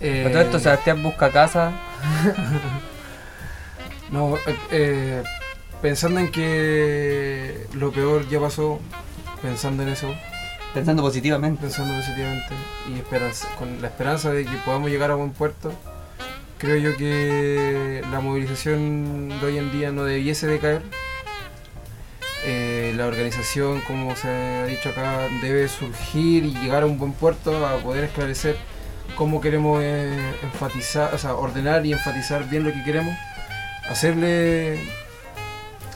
Eh, Por todo esto, Sebastián busca casa. [LAUGHS] No, eh, eh, pensando en que lo peor ya pasó, pensando en eso, Pensando positivamente. pensando positivamente y esperanza- con la esperanza de que podamos llegar a buen puerto, creo yo que la movilización de hoy en día no debiese decaer. Eh, la organización, como se ha dicho acá, debe surgir y llegar a un buen puerto a poder esclarecer cómo queremos eh, enfatizar, o sea, ordenar y enfatizar bien lo que queremos, hacerle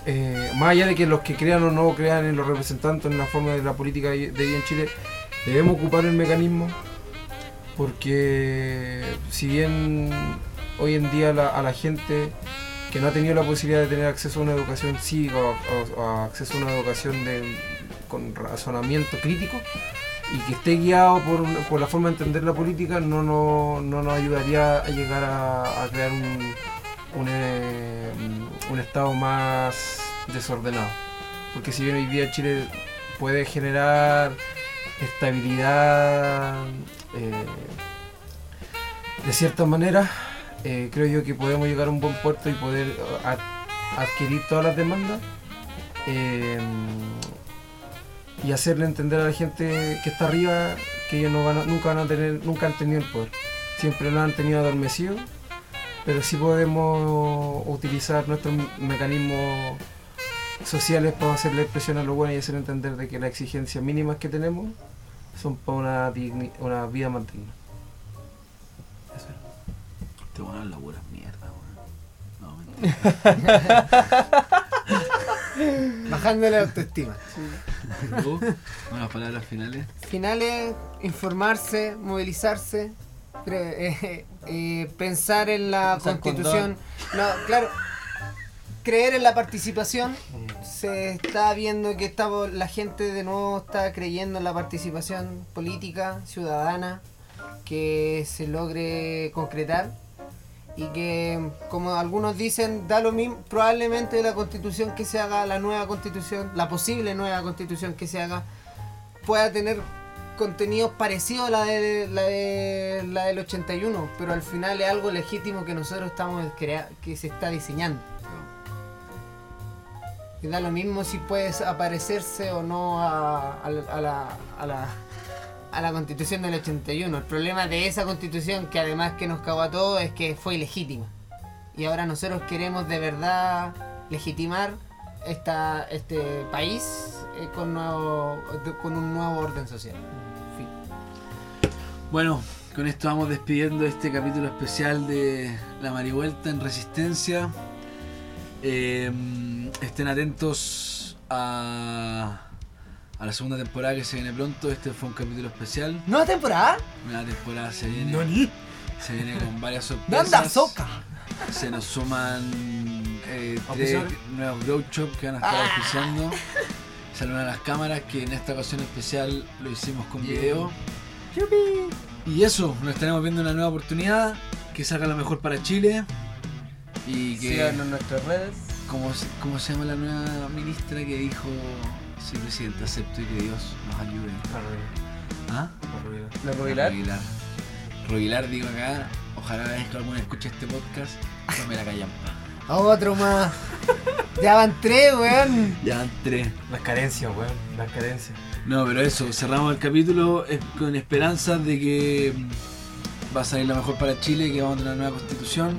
eh, más allá de que los que crean o no crean en los representantes en la forma de la política de vida en Chile, debemos ocupar el mecanismo porque si bien hoy en día a la gente que no ha tenido la posibilidad de tener acceso a una educación cívica o, acceso a una educación de- con razonamiento crítico y que esté guiado por, por la forma de entender la política no, no, no nos ayudaría a llegar a, crear un, un, eh, un estado más desordenado. Porque si bien hoy día Chile puede generar estabilidad eh, de cierta manera, eh, creo yo que podemos llegar a un buen puerto y poder adquirir todas las demandas eh, y hacerle entender a la gente que está arriba que ellos no van nunca van a tener, nunca han tenido el poder. Siempre lo han tenido adormecido, pero sí podemos utilizar nuestros mecanismos sociales para hacerle presión a lo bueno y hacer entender de que las exigencias mínimas que tenemos son para una, una vida más digna. Eso era. Te van a la pura mierda, weón. No, [LAUGHS] mentira. Bajando la autoestima. ¿Tú? Unas palabras finales. Finales, informarse, movilizarse, pre- eh, eh, pensar en la Usar constitución. No, claro. Creer en la participación, se está viendo que estamos, la gente de nuevo está creyendo en la participación política, ciudadana, que se logre concretar y que, como algunos dicen, da lo mismo, probablemente la constitución que se haga, la nueva constitución, la posible nueva constitución que se haga, pueda tener contenidos parecidos a la, de, la, de, la del 81, pero al final es algo legítimo que nosotros estamos crea que se está diseñando. Y da lo mismo si puedes aparecerse o no a, a, a la, a, la, a la constitución del 81. El problema de esa constitución, que además que nos cagó a todos, es que fue ilegítima. Y ahora nosotros queremos de verdad legitimar esta, este país eh, con, un nuevo orden social. Bueno, con esto vamos despidiendo este capítulo especial de La Marivuelta en Resistencia. Eh, estén atentos a, a la segunda temporada que se viene pronto. Este fue un capítulo especial. ¿Nueva temporada? Nueva temporada se viene. ¿Noni? Se viene con varias ¿Dónde [LAUGHS] sorpresas. soca? Se nos suman eh, tres nuevos Grow Shop que van a estar Ah. auspiciando. Saludan a las cámaras que en esta ocasión especial lo hicimos con video. Y eso, nos estaremos viendo una nueva oportunidad. Que salga lo mejor para Chile. Y que. Síganos en nuestras redes. ¿cómo, ¿Cómo se llama la nueva ministra que dijo: Sí, presidente, acepto y que Dios nos ayude? ¿Ah? La Rubilar. Digo acá. Ojalá la vez que alguno escuche este podcast, no me la callan. [LAUGHS] Otro más. ya van tres, weón. Ya entré. Las carencias, weón. Las carencias. No, pero eso, cerramos el capítulo con esperanzas de que mm, va a salir lo mejor para Chile, que vamos a tener una nueva constitución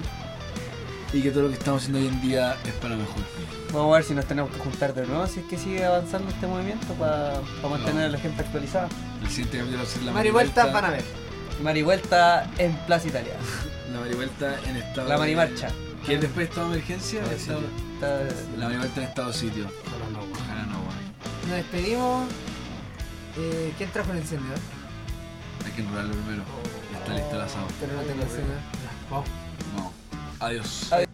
y que todo lo que estamos haciendo hoy en día es para mejor. Vamos a ver si nos tenemos que juntar de nuevo, si es que sigue avanzando este movimiento para mantener a la gente actualizada. El siguiente capítulo va a ser la Marivuelta marivuelta- van a ver. Marivuelta en Plaza Italia. [LAUGHS] La marivuelta en estado La de- marimarcha. ¿Qué es después de estado de emergencia? Estado de Estado- Está- La marivuelta en estado sitio. Ojalá no. Ojalá. Nos despedimos. Eh, ¿Quién trajo el encendedor? Hay que enrolarlo primero. Ya está listo el asado. Pero no tengo encendedor. Vamos. No. Adiós. Adiós.